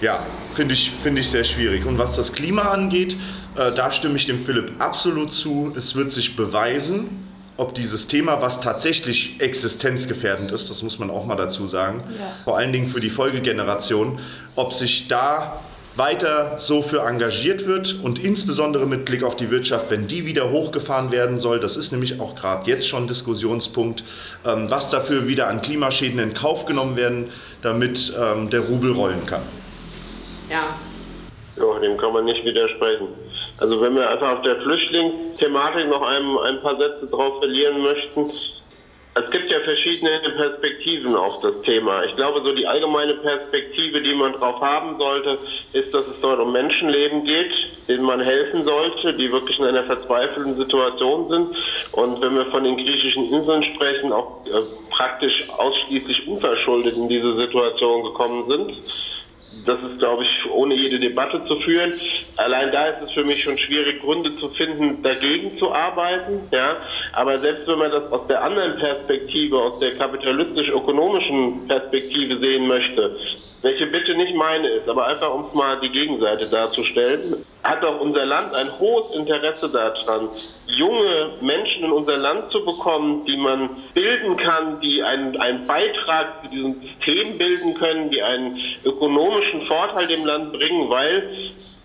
Ja, finde ich, find ich sehr schwierig. Und was das Klima angeht, äh, da stimme ich dem Philipp absolut zu. Es wird sich beweisen, ob dieses Thema, was tatsächlich existenzgefährdend ist, das muss man auch mal dazu sagen, Ja. vor allen Dingen für die Folgegeneration, ob sich da weiter so für engagiert wird und insbesondere mit Blick auf die Wirtschaft, wenn die wieder hochgefahren werden soll, das ist nämlich auch gerade jetzt schon Diskussionspunkt, ähm, was dafür wieder an Klimaschäden in Kauf genommen werden, damit ähm, der Rubel rollen kann. Ja. Ja, dem kann man nicht widersprechen. Also wenn wir einfach auf der Flüchtlingsthematik noch ein, ein paar Sätze drauf verlieren möchten. Es gibt ja verschiedene Perspektiven auf das Thema. Ich glaube, so die allgemeine Perspektive, die man drauf haben sollte, ist, dass es dort um Menschenleben geht, denen man helfen sollte, die wirklich in einer verzweifelten Situation sind. Und wenn wir von den griechischen Inseln sprechen, auch äh, praktisch ausschließlich unverschuldet in diese Situation gekommen sind. Das ist, glaube ich, ohne jede Debatte zu führen. Allein da ist es für mich schon schwierig, Gründe zu finden, dagegen zu arbeiten. Ja? Aber selbst wenn man das aus der anderen Perspektive, aus der kapitalistisch-ökonomischen Perspektive sehen möchte, welche bitte nicht meine ist, aber einfach um mal die Gegenseite darzustellen, hat auch unser Land ein hohes Interesse daran, junge Menschen in unser Land zu bekommen, die man bilden kann, die einen, einen Beitrag zu diesem System bilden können, die einen ökonomischen Vorteil dem Land bringen, weil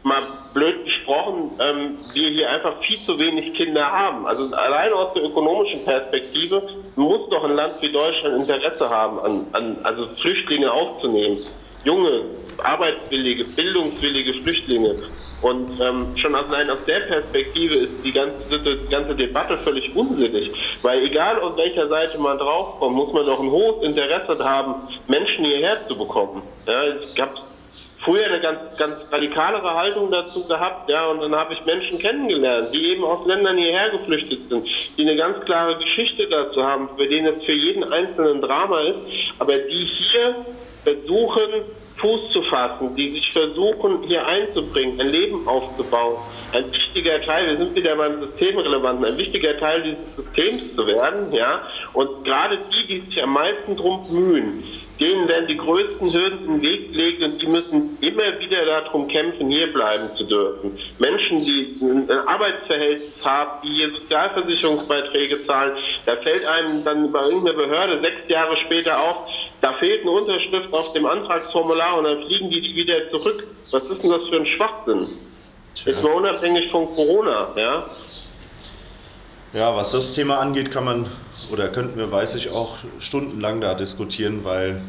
mal blöd gesprochen, ähm, wir hier einfach viel zu wenig Kinder haben. Also allein aus der ökonomischen Perspektive muss doch ein Land wie Deutschland Interesse haben, an, an also Flüchtlinge aufzunehmen junge, arbeitswillige, bildungswillige Flüchtlinge. Und ähm, schon allein aus der Perspektive ist die ganze, die ganze Debatte völlig unsinnig. Weil egal auf welcher Seite man draufkommt, muss man doch ein hohes Interesse haben, Menschen hierher zu bekommen. Ja, ich habe früher eine ganz, ganz radikalere Haltung dazu gehabt, ja, und dann habe ich Menschen kennengelernt, die eben aus Ländern hierher geflüchtet sind, die eine ganz klare Geschichte dazu haben, für denen es für jeden einzelnen Drama ist, aber die hier versuchen, Fuß zu fassen, die sich versuchen, hier einzubringen, ein Leben aufzubauen. Ein wichtiger Teil, wir sind wieder beim Systemrelevanten, ein wichtiger Teil dieses Systems zu werden, ja. Und gerade die, die sich am meisten drum bemühen, denen werden die größten Hürden im Weg gelegt und die müssen immer wieder darum kämpfen, hier bleiben zu dürfen. Menschen, die ein Arbeitsverhältnis haben, die hier Sozialversicherungsbeiträge zahlen, da fällt einem dann bei irgendeiner Behörde sechs Jahre später auf, da fehlt eine Unterschrift auf dem Antragsformular und dann fliegen die wieder zurück. Was ist denn das für ein Schwachsinn? Jetzt mal unabhängig von Corona, ja. Ja, was das Thema angeht, kann man oder könnten wir, weiß ich, auch stundenlang da diskutieren, weil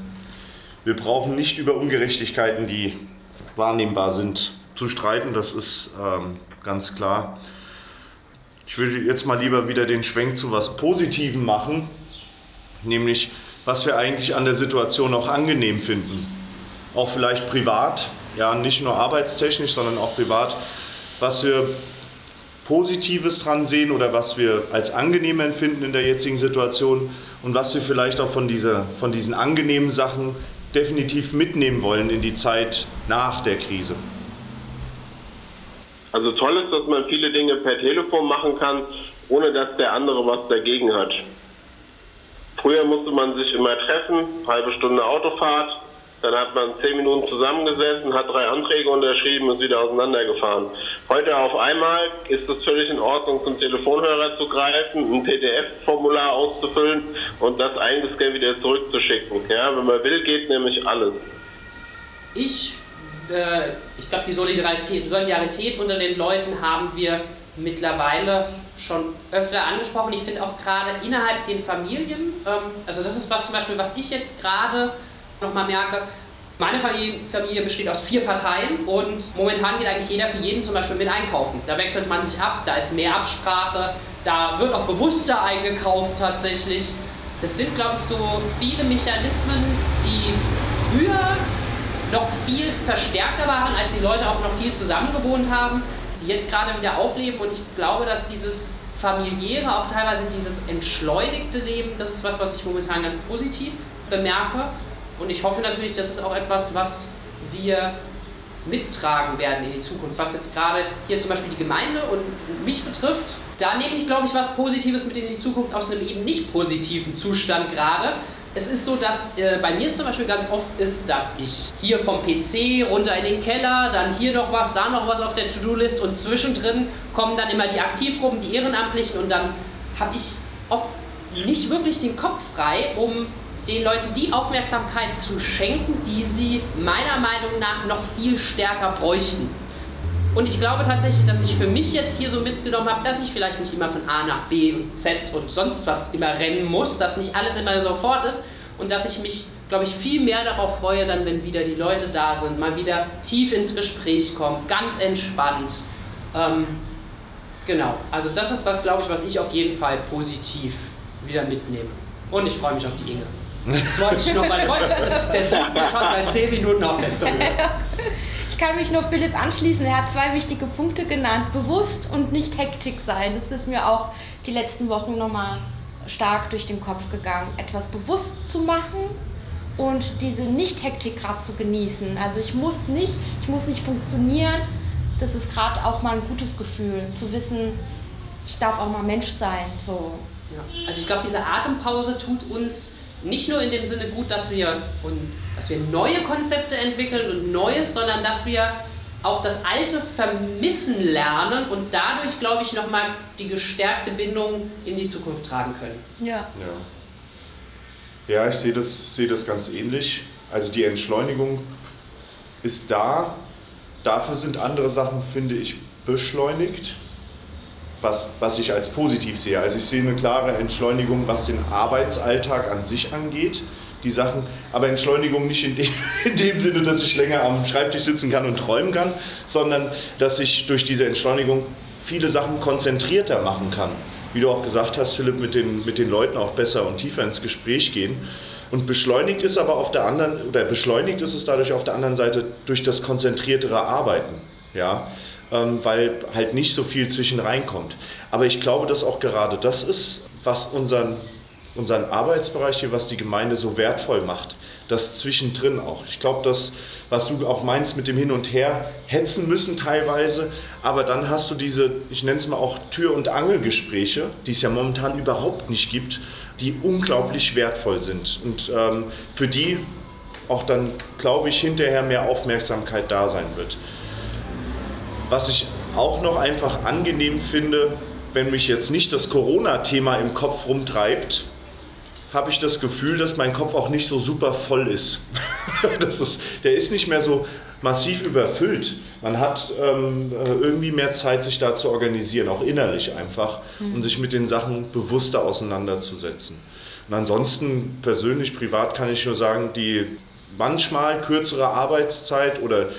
wir brauchen nicht über Ungerechtigkeiten, die wahrnehmbar sind, zu streiten. Das ist ähm, ganz klar. Ich würde jetzt mal lieber wieder den Schwenk zu was Positivem machen, nämlich was wir eigentlich an der Situation auch angenehm finden. Auch vielleicht privat, ja, nicht nur arbeitstechnisch, sondern auch privat, was wir Positives dran sehen oder was wir als angenehm empfinden in der jetzigen Situation und was wir vielleicht auch von, dieser, von diesen angenehmen Sachen definitiv mitnehmen wollen in die Zeit nach der Krise. Also toll ist, dass man viele Dinge per Telefon machen kann, ohne dass der andere was dagegen hat. Früher musste man sich immer treffen, halbe Stunde Autofahrt, dann hat man zehn Minuten zusammengesessen, hat drei Anträge unterschrieben und ist wieder auseinandergefahren. Heute auf einmal ist es völlig in Ordnung, zum Telefonhörer zu greifen, ein PDF-Formular auszufüllen und das eingescannt wieder zurückzuschicken. Ja, wenn man will, geht nämlich alles. Ich, äh, ich glaube, die Solidarität, Solidarität unter den Leuten haben wir mittlerweile schon öfter angesprochen. Ich finde auch gerade innerhalb den Familien, ähm, also das ist was zum Beispiel, was ich jetzt gerade nochmal merke, meine Familie besteht aus vier Parteien und momentan geht eigentlich jeder für jeden zum Beispiel mit einkaufen. Da wechselt man sich ab, da ist mehr Absprache, da wird auch bewusster eingekauft tatsächlich. Das sind, glaube ich, so viele Mechanismen, die früher noch viel verstärkter waren, als die Leute auch noch viel zusammen gewohnt haben, die jetzt gerade wieder aufleben. Und ich glaube, dass dieses familiäre, auch teilweise dieses entschleunigte Leben, das ist was, was ich momentan ganz positiv bemerke. Und ich hoffe natürlich, das ist auch etwas, was wir mittragen werden in die Zukunft. Was jetzt gerade hier zum Beispiel die Gemeinde und mich betrifft, da nehme ich, glaube ich, was Positives mit in die Zukunft aus einem eben nicht positiven Zustand gerade. Es ist so, dass äh, bei mir zum Beispiel ganz oft ist, dass ich hier vom PC runter in den Keller, dann hier noch was, da noch was auf der To-Do-List und zwischendrin kommen dann immer die Aktivgruppen, die Ehrenamtlichen und dann habe ich oft nicht wirklich den Kopf frei, um den Leuten die Aufmerksamkeit zu schenken, die sie meiner Meinung nach noch viel stärker bräuchten. Und ich glaube tatsächlich, dass ich für mich jetzt hier so mitgenommen habe, dass ich vielleicht nicht immer von A nach B und Z und sonst was immer rennen muss, dass nicht alles immer sofort ist und dass ich mich, glaube ich, viel mehr darauf freue, dann, wenn wieder die Leute da sind, mal wieder tief ins Gespräch kommen, ganz entspannt. Ähm, genau, also das ist was, glaube ich, was ich auf jeden Fall positiv wieder mitnehme. Und ich freue mich auf die Inge. Das wollte ich noch mal. Ich wollte, das mir schon seit 10 Minuten auf der Zunge. Kann mich nur Philipp anschließen. Er hat zwei wichtige Punkte genannt. Bewusst und nicht Hektik sein. Das ist mir auch die letzten Wochen nochmal stark durch den Kopf gegangen. Etwas bewusst zu machen und diese Nicht-Hektik gerade zu genießen. Also ich muss nicht, ich muss nicht funktionieren. Das ist gerade auch mal ein gutes Gefühl, zu wissen, ich darf auch mal Mensch sein. So. Ja. Also ich glaube, diese Atempause tut uns nicht nur in dem Sinne gut, dass wir, und, dass wir neue Konzepte entwickeln und Neues, sondern dass wir auch das Alte vermissen lernen und dadurch, glaube ich, nochmal die gestärkte Bindung in die Zukunft tragen können. Ja. Ja, ja ich sehe das, sehe das ganz ähnlich. Also die Entschleunigung ist da. Dafür sind andere Sachen, finde ich, beschleunigt was, was ich als positiv sehe. Also ich sehe eine klare Entschleunigung, was den Arbeitsalltag an sich angeht. Die Sachen, aber Entschleunigung nicht in dem, in dem Sinne, dass ich länger am Schreibtisch sitzen kann und träumen kann, sondern dass ich durch diese Entschleunigung viele Sachen konzentrierter machen kann. Wie du auch gesagt hast, Philipp, mit den, mit den Leuten auch besser und tiefer ins Gespräch gehen. Und beschleunigt ist aber auf der anderen, oder beschleunigt ist es dadurch auf der anderen Seite durch das konzentriertere Arbeiten. Ja, ähm, weil halt nicht so viel zwischen reinkommt. Aber ich glaube, dass auch gerade das ist, was unseren, unseren Arbeitsbereich hier, was die Gemeinde so wertvoll macht. Das zwischendrin auch. Ich glaube, dass, was du auch meinst mit dem Hin und Her, hetzen müssen teilweise, aber dann hast du diese, ich nenne es mal auch Tür- und Angelgespräche, die es ja momentan überhaupt nicht gibt, die unglaublich wertvoll sind und ähm, für die auch dann, glaube ich, hinterher mehr Aufmerksamkeit da sein wird. Was ich auch noch einfach angenehm finde, wenn mich jetzt nicht das Corona-Thema im Kopf rumtreibt, habe ich das Gefühl, dass mein Kopf auch nicht so super voll ist. das ist der ist nicht mehr so massiv überfüllt. Man hat ähm, äh, irgendwie mehr Zeit, sich da zu organisieren, auch innerlich einfach, mhm. und sich mit den Sachen bewusster auseinanderzusetzen. Und ansonsten, persönlich, privat kann ich nur sagen, die manchmal kürzere Arbeitszeit oder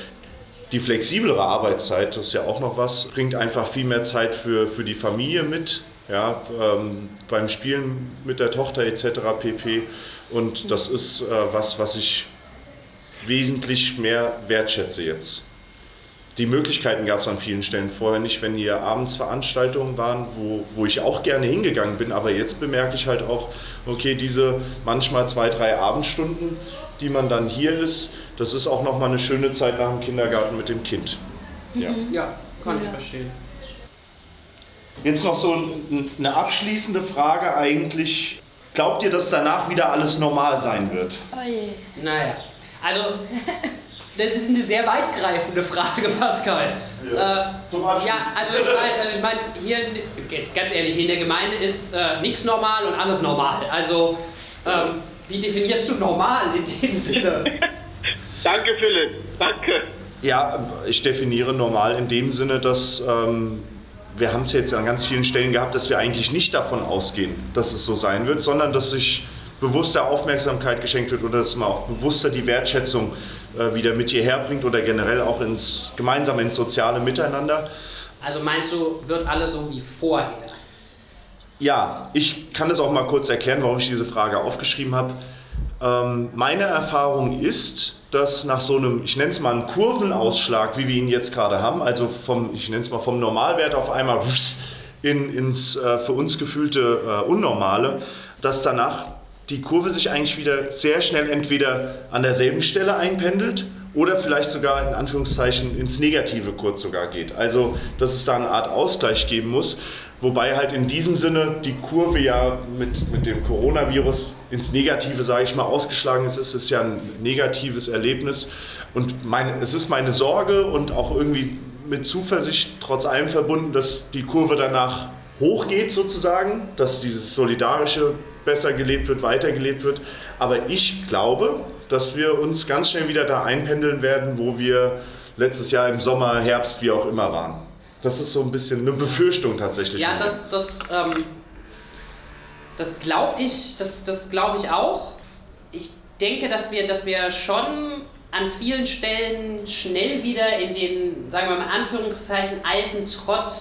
die flexiblere Arbeitszeit, das ist ja auch noch was, bringt einfach viel mehr Zeit für, für die Familie mit, ja, ähm, beim Spielen mit der Tochter etc. pp. Und das ist äh, was, was ich wesentlich mehr wertschätze jetzt. Die Möglichkeiten gab es an vielen Stellen vorher nicht, wenn hier abends Veranstaltungen waren, wo, wo ich auch gerne hingegangen bin. Aber jetzt bemerke ich halt auch, okay, diese manchmal zwei, drei Abendstunden, die man dann hier ist, das ist auch nochmal eine schöne Zeit nach dem Kindergarten mit dem Kind. Ja, mhm. ja kann ja. ich verstehen. Jetzt noch so eine abschließende Frage eigentlich. Glaubt ihr, dass danach wieder alles normal sein wird? Oh je. Naja, also das ist eine sehr weitgreifende Frage, Pascal. Ja, äh, zum Abschluss. ja also ich meine, also ich mein, hier, ganz ehrlich, in der Gemeinde ist äh, nichts normal und alles normal. Also, ähm, wie definierst du normal in dem Sinne? Danke, Philipp. Danke. Ja, ich definiere normal in dem Sinne, dass ähm, wir haben es jetzt an ganz vielen Stellen gehabt, dass wir eigentlich nicht davon ausgehen, dass es so sein wird, sondern dass sich bewusster Aufmerksamkeit geschenkt wird oder dass man auch bewusster die Wertschätzung äh, wieder mit hierher bringt oder generell auch ins gemeinsam ins soziale Miteinander. Also meinst du, wird alles so wie vorher? Ja, ich kann es auch mal kurz erklären, warum ich diese Frage aufgeschrieben habe. Ähm, meine Erfahrung ist, dass nach so einem, ich nenne es mal einen Kurvenausschlag, wie wir ihn jetzt gerade haben, also vom, ich nenne es mal vom Normalwert auf einmal in, ins äh, für uns gefühlte äh, Unnormale, dass danach die Kurve sich eigentlich wieder sehr schnell entweder an derselben Stelle einpendelt oder vielleicht sogar in Anführungszeichen ins Negative kurz sogar geht. Also, dass es da eine Art Ausgleich geben muss. Wobei halt in diesem Sinne die Kurve ja mit, mit dem Coronavirus ins Negative, sage ich mal, ausgeschlagen ist. Es ist ja ein negatives Erlebnis. Und meine, es ist meine Sorge und auch irgendwie mit Zuversicht trotz allem verbunden, dass die Kurve danach hochgeht sozusagen, dass dieses Solidarische besser gelebt wird, weitergelebt wird. Aber ich glaube, dass wir uns ganz schnell wieder da einpendeln werden, wo wir letztes Jahr im Sommer, Herbst, wie auch immer waren. Das ist so ein bisschen eine Befürchtung tatsächlich. Ja, das, das, ähm, das glaube ich, das, das glaube ich auch. Ich denke, dass wir, dass wir schon an vielen Stellen schnell wieder in den, sagen wir mal in Anführungszeichen, alten Trott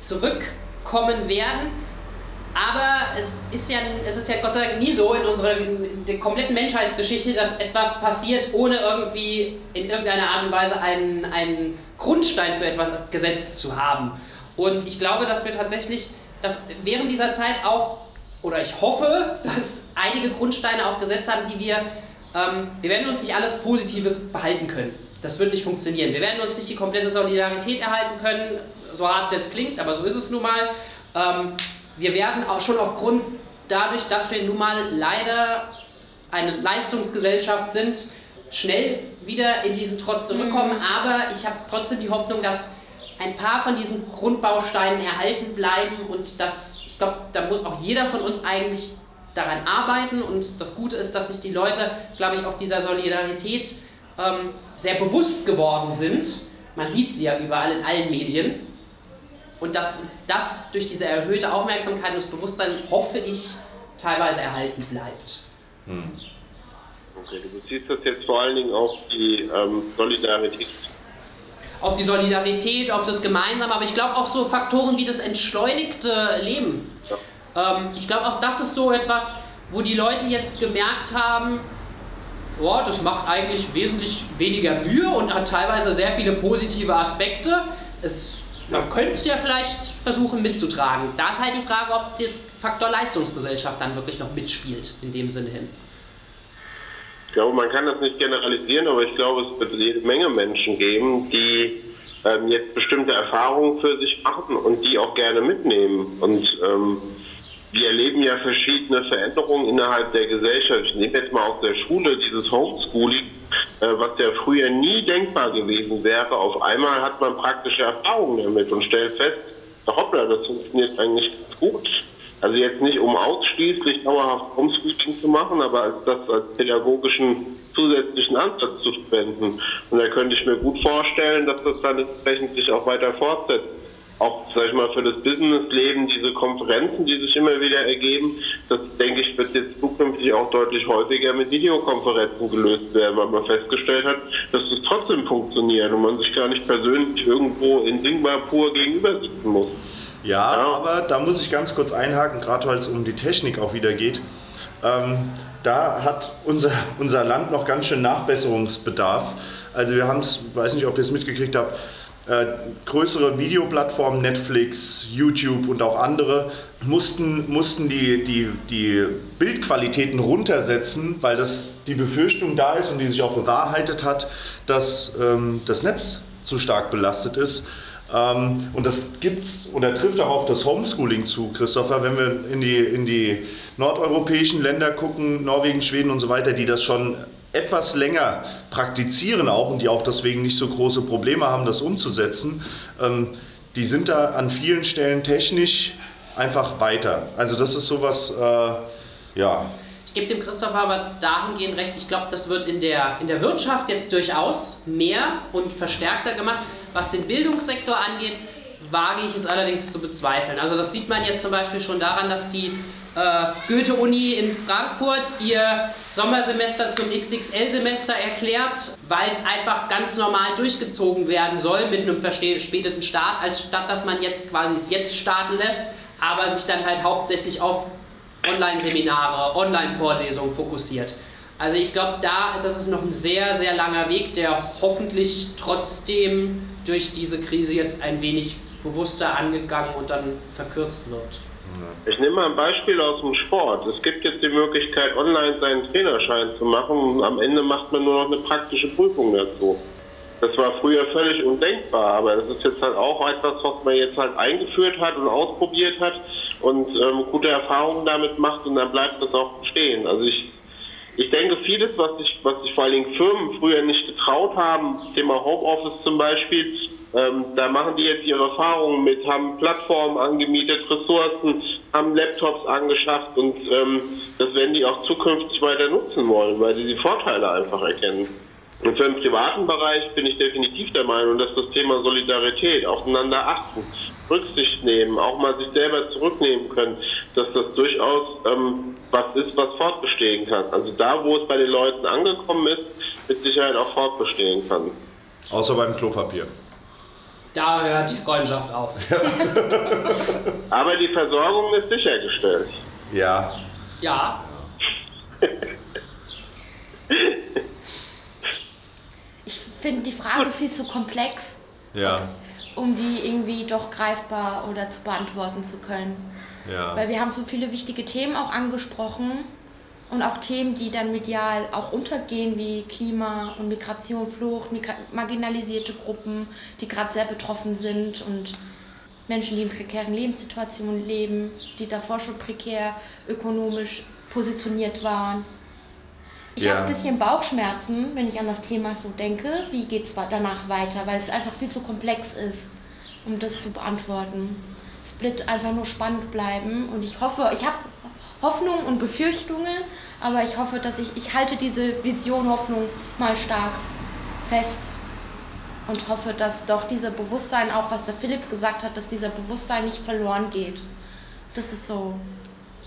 zurückkommen werden. Aber es ist ja, es ist ja Gott sei Dank nie so in unserer in der kompletten Menschheitsgeschichte, dass etwas passiert, ohne irgendwie in irgendeiner Art und Weise einen, einen Grundstein für etwas gesetzt zu haben. Und ich glaube, dass wir tatsächlich, dass während dieser Zeit auch, oder ich hoffe, dass einige Grundsteine auch gesetzt haben, die wir, ähm, wir werden uns nicht alles Positives behalten können. Das wird nicht funktionieren. Wir werden uns nicht die komplette Solidarität erhalten können, so hart es jetzt klingt, aber so ist es nun mal. Ähm, wir werden auch schon aufgrund dadurch, dass wir nun mal leider eine Leistungsgesellschaft sind, schnell wieder in diesen Trott zurückkommen. Mhm. Aber ich habe trotzdem die Hoffnung, dass ein paar von diesen Grundbausteinen erhalten bleiben und dass, ich glaube, da muss auch jeder von uns eigentlich daran arbeiten und das Gute ist, dass sich die Leute, glaube ich, auch dieser Solidarität ähm, sehr bewusst geworden sind. Man sieht sie ja überall in allen Medien. Und dass das durch diese erhöhte Aufmerksamkeit und das Bewusstsein, hoffe ich, teilweise erhalten bleibt. Hm. Okay, du beziehst das jetzt vor allen Dingen auf die ähm, Solidarität. Auf die Solidarität, auf das Gemeinsame, aber ich glaube auch so Faktoren wie das entschleunigte Leben. Ja. Ähm, ich glaube auch, das ist so etwas, wo die Leute jetzt gemerkt haben, oh, das macht eigentlich wesentlich weniger Mühe und hat teilweise sehr viele positive Aspekte. Es, man könnte es ja vielleicht versuchen mitzutragen. Da ist halt die Frage, ob das Faktor Leistungsgesellschaft dann wirklich noch mitspielt, in dem Sinne hin. Ich glaube, man kann das nicht generalisieren, aber ich glaube, es wird jede Menge Menschen geben, die ähm, jetzt bestimmte Erfahrungen für sich machen und die auch gerne mitnehmen. Und ähm, wir erleben ja verschiedene Veränderungen innerhalb der Gesellschaft. Ich nehme jetzt mal aus der Schule dieses Homeschooling, äh, was ja früher nie denkbar gewesen wäre. Auf einmal hat man praktische Erfahrungen damit und stellt fest, hoppla, das funktioniert eigentlich gut. Also jetzt nicht, um ausschließlich dauerhaft Homeschooling zu machen, aber das als pädagogischen zusätzlichen Ansatz zu spenden. Und da könnte ich mir gut vorstellen, dass das dann entsprechend sich auch weiter fortsetzt. Auch, sag ich mal, für das Businessleben, diese Konferenzen, die sich immer wieder ergeben, das denke ich, wird jetzt zukünftig auch deutlich häufiger mit Videokonferenzen gelöst werden, weil man festgestellt hat, dass das trotzdem funktioniert und man sich gar nicht persönlich irgendwo in Singapur gegenüber sitzen muss. Ja, ja, aber da muss ich ganz kurz einhaken, gerade weil es um die Technik auch wieder geht. Ähm, da hat unser, unser Land noch ganz schön Nachbesserungsbedarf. Also wir haben es, weiß nicht, ob ihr es mitgekriegt habt, äh, größere Videoplattformen, Netflix, YouTube und auch andere, mussten, mussten die, die, die Bildqualitäten runtersetzen, weil das die Befürchtung da ist und die sich auch bewahrheitet hat, dass ähm, das Netz zu stark belastet ist. Ähm, und das gibt's oder trifft auch auf das Homeschooling zu, Christopher, wenn wir in die, in die nordeuropäischen Länder gucken, Norwegen, Schweden und so weiter, die das schon etwas länger praktizieren auch und die auch deswegen nicht so große Probleme haben, das umzusetzen, ähm, die sind da an vielen Stellen technisch einfach weiter. Also das ist sowas, äh, ja, ich gebe dem Christopher aber dahingehend recht, ich glaube, das wird in der, in der Wirtschaft jetzt durchaus mehr und verstärkter gemacht. Was den Bildungssektor angeht, wage ich es allerdings zu bezweifeln. Also das sieht man jetzt zum Beispiel schon daran, dass die Goethe-Uni in Frankfurt ihr Sommersemester zum XXL-Semester erklärt, weil es einfach ganz normal durchgezogen werden soll mit einem verspäteten Start, als statt dass man jetzt quasi es jetzt starten lässt, aber sich dann halt hauptsächlich auf Online-Seminare, Online-Vorlesungen fokussiert. Also ich glaube, da das ist noch ein sehr, sehr langer Weg, der hoffentlich trotzdem durch diese Krise jetzt ein wenig bewusster angegangen und dann verkürzt wird. Ich nehme mal ein Beispiel aus dem Sport. Es gibt jetzt die Möglichkeit, online seinen Trainerschein zu machen und am Ende macht man nur noch eine praktische Prüfung dazu. Das war früher völlig undenkbar, aber das ist jetzt halt auch etwas, was man jetzt halt eingeführt hat und ausprobiert hat und ähm, gute Erfahrungen damit macht und dann bleibt das auch bestehen. Also ich, ich denke, vieles, was sich, was sich vor allen Dingen Firmen früher nicht getraut haben, Thema Homeoffice zum Beispiel, ähm, da machen die jetzt ihre Erfahrungen mit, haben Plattformen angemietet, Ressourcen, haben Laptops angeschafft und ähm, das werden die auch zukünftig weiter nutzen wollen, weil sie die Vorteile einfach erkennen. Und für den privaten Bereich bin ich definitiv der Meinung, dass das Thema Solidarität, aufeinander achten, Rücksicht nehmen, auch mal sich selber zurücknehmen können, dass das durchaus ähm, was ist, was fortbestehen kann. Also da, wo es bei den Leuten angekommen ist, mit Sicherheit auch fortbestehen kann. Außer beim Klopapier. Da hört die Freundschaft auf. Aber die Versorgung ist sichergestellt. Ja. Ja. ich finde die Frage viel zu komplex. Ja um die irgendwie doch greifbar oder zu beantworten zu können. Ja. Weil wir haben so viele wichtige Themen auch angesprochen und auch Themen, die dann medial auch untergehen, wie Klima und Migration, Flucht, marginalisierte Gruppen, die gerade sehr betroffen sind und Menschen, die in prekären Lebenssituationen leben, die davor schon prekär ökonomisch positioniert waren. Ich ja. habe ein bisschen Bauchschmerzen, wenn ich an das Thema so denke. Wie geht es danach weiter? Weil es einfach viel zu komplex ist, um das zu beantworten. Es wird einfach nur spannend bleiben und ich hoffe, ich habe Hoffnung und Befürchtungen, aber ich hoffe, dass ich, ich halte diese Vision, Hoffnung mal stark fest und hoffe, dass doch dieser Bewusstsein, auch was der Philipp gesagt hat, dass dieser Bewusstsein nicht verloren geht. Das ist so.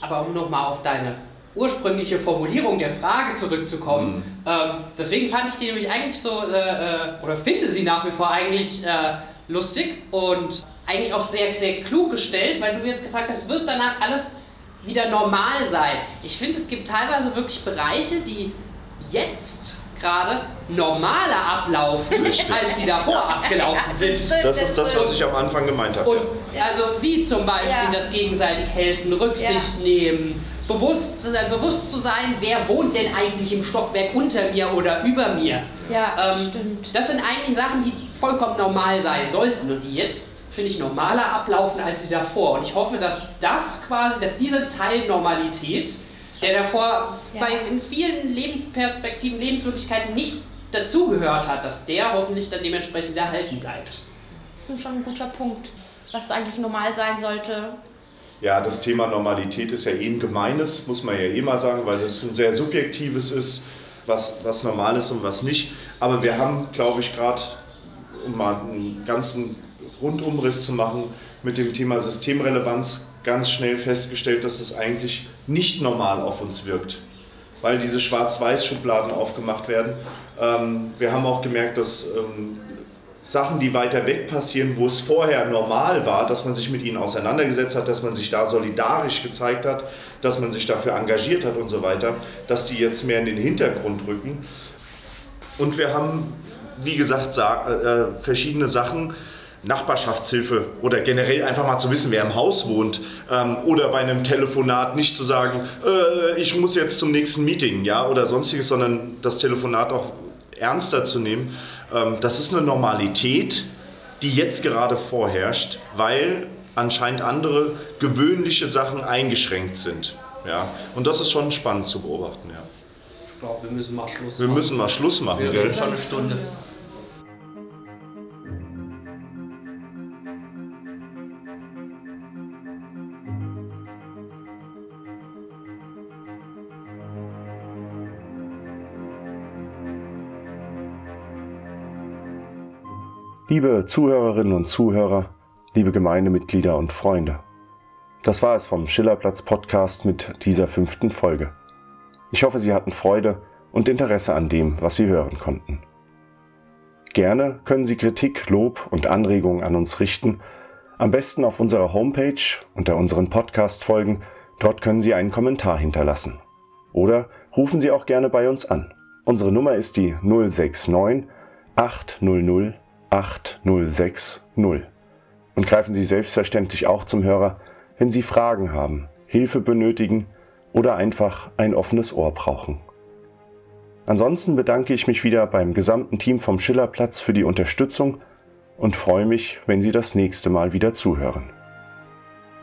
Aber um nochmal auf deine ursprüngliche Formulierung der Frage zurückzukommen, mhm. ähm, deswegen fand ich die nämlich eigentlich so, äh, äh, oder finde sie nach wie vor eigentlich äh, lustig und eigentlich auch sehr, sehr klug gestellt, weil du mir jetzt gefragt hast, wird danach alles wieder normal sein? Ich finde, es gibt teilweise wirklich Bereiche, die jetzt gerade normaler ablaufen, als sie davor abgelaufen sind. Das ist das, was ich am Anfang gemeint habe. Und also wie zum Beispiel ja. das gegenseitig helfen, Rücksicht ja. nehmen, bewusst, bewusst zu sein, wer wohnt denn eigentlich im Stockwerk unter mir oder über mir. Ja, ähm, stimmt. Das sind eigentlich Sachen, die vollkommen normal sein sollten und die jetzt finde ich normaler ablaufen als sie davor. Und ich hoffe, dass das quasi, dass diese Teilnormalität der davor ja. bei, in vielen Lebensperspektiven, Lebenswirklichkeiten nicht dazugehört hat, dass der hoffentlich dann dementsprechend erhalten bleibt. Das ist schon ein guter Punkt, was eigentlich normal sein sollte. Ja, das Thema Normalität ist ja eh ein gemeines, muss man ja eh mal sagen, weil das ein sehr subjektives ist, was, was normal ist und was nicht. Aber wir haben, glaube ich, gerade, um mal einen ganzen Rundumriss zu machen, mit dem Thema Systemrelevanz ganz schnell festgestellt, dass es eigentlich nicht normal auf uns wirkt, weil diese Schwarz-Weiß-Schubladen aufgemacht werden. Ähm, wir haben auch gemerkt, dass ähm, Sachen, die weiter weg passieren, wo es vorher normal war, dass man sich mit ihnen auseinandergesetzt hat, dass man sich da solidarisch gezeigt hat, dass man sich dafür engagiert hat und so weiter, dass die jetzt mehr in den Hintergrund rücken. Und wir haben, wie gesagt, äh, verschiedene Sachen Nachbarschaftshilfe oder generell einfach mal zu wissen, wer im Haus wohnt ähm, oder bei einem Telefonat nicht zu sagen, äh, ich muss jetzt zum nächsten Meeting ja oder sonstiges, sondern das Telefonat auch ernster zu nehmen. Ähm, das ist eine Normalität, die jetzt gerade vorherrscht, weil anscheinend andere gewöhnliche Sachen eingeschränkt sind. Ja? Und das ist schon spannend zu beobachten. Ja. Ich glaube, wir müssen mal Schluss machen. Wir müssen mal Schluss machen. Wir reden schon eine Stunde. Liebe Zuhörerinnen und Zuhörer, liebe Gemeindemitglieder und Freunde. Das war es vom Schillerplatz Podcast mit dieser fünften Folge. Ich hoffe, Sie hatten Freude und Interesse an dem, was Sie hören konnten. Gerne können Sie Kritik, Lob und Anregungen an uns richten, am besten auf unserer Homepage unter unseren Podcast-Folgen. Dort können Sie einen Kommentar hinterlassen. Oder rufen Sie auch gerne bei uns an. Unsere Nummer ist die 069 800 8060 und greifen Sie selbstverständlich auch zum Hörer, wenn Sie Fragen haben, Hilfe benötigen oder einfach ein offenes Ohr brauchen. Ansonsten bedanke ich mich wieder beim gesamten Team vom Schillerplatz für die Unterstützung und freue mich, wenn Sie das nächste Mal wieder zuhören.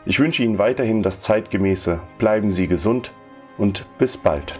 Ich wünsche Ihnen weiterhin das zeitgemäße Bleiben Sie gesund und bis bald.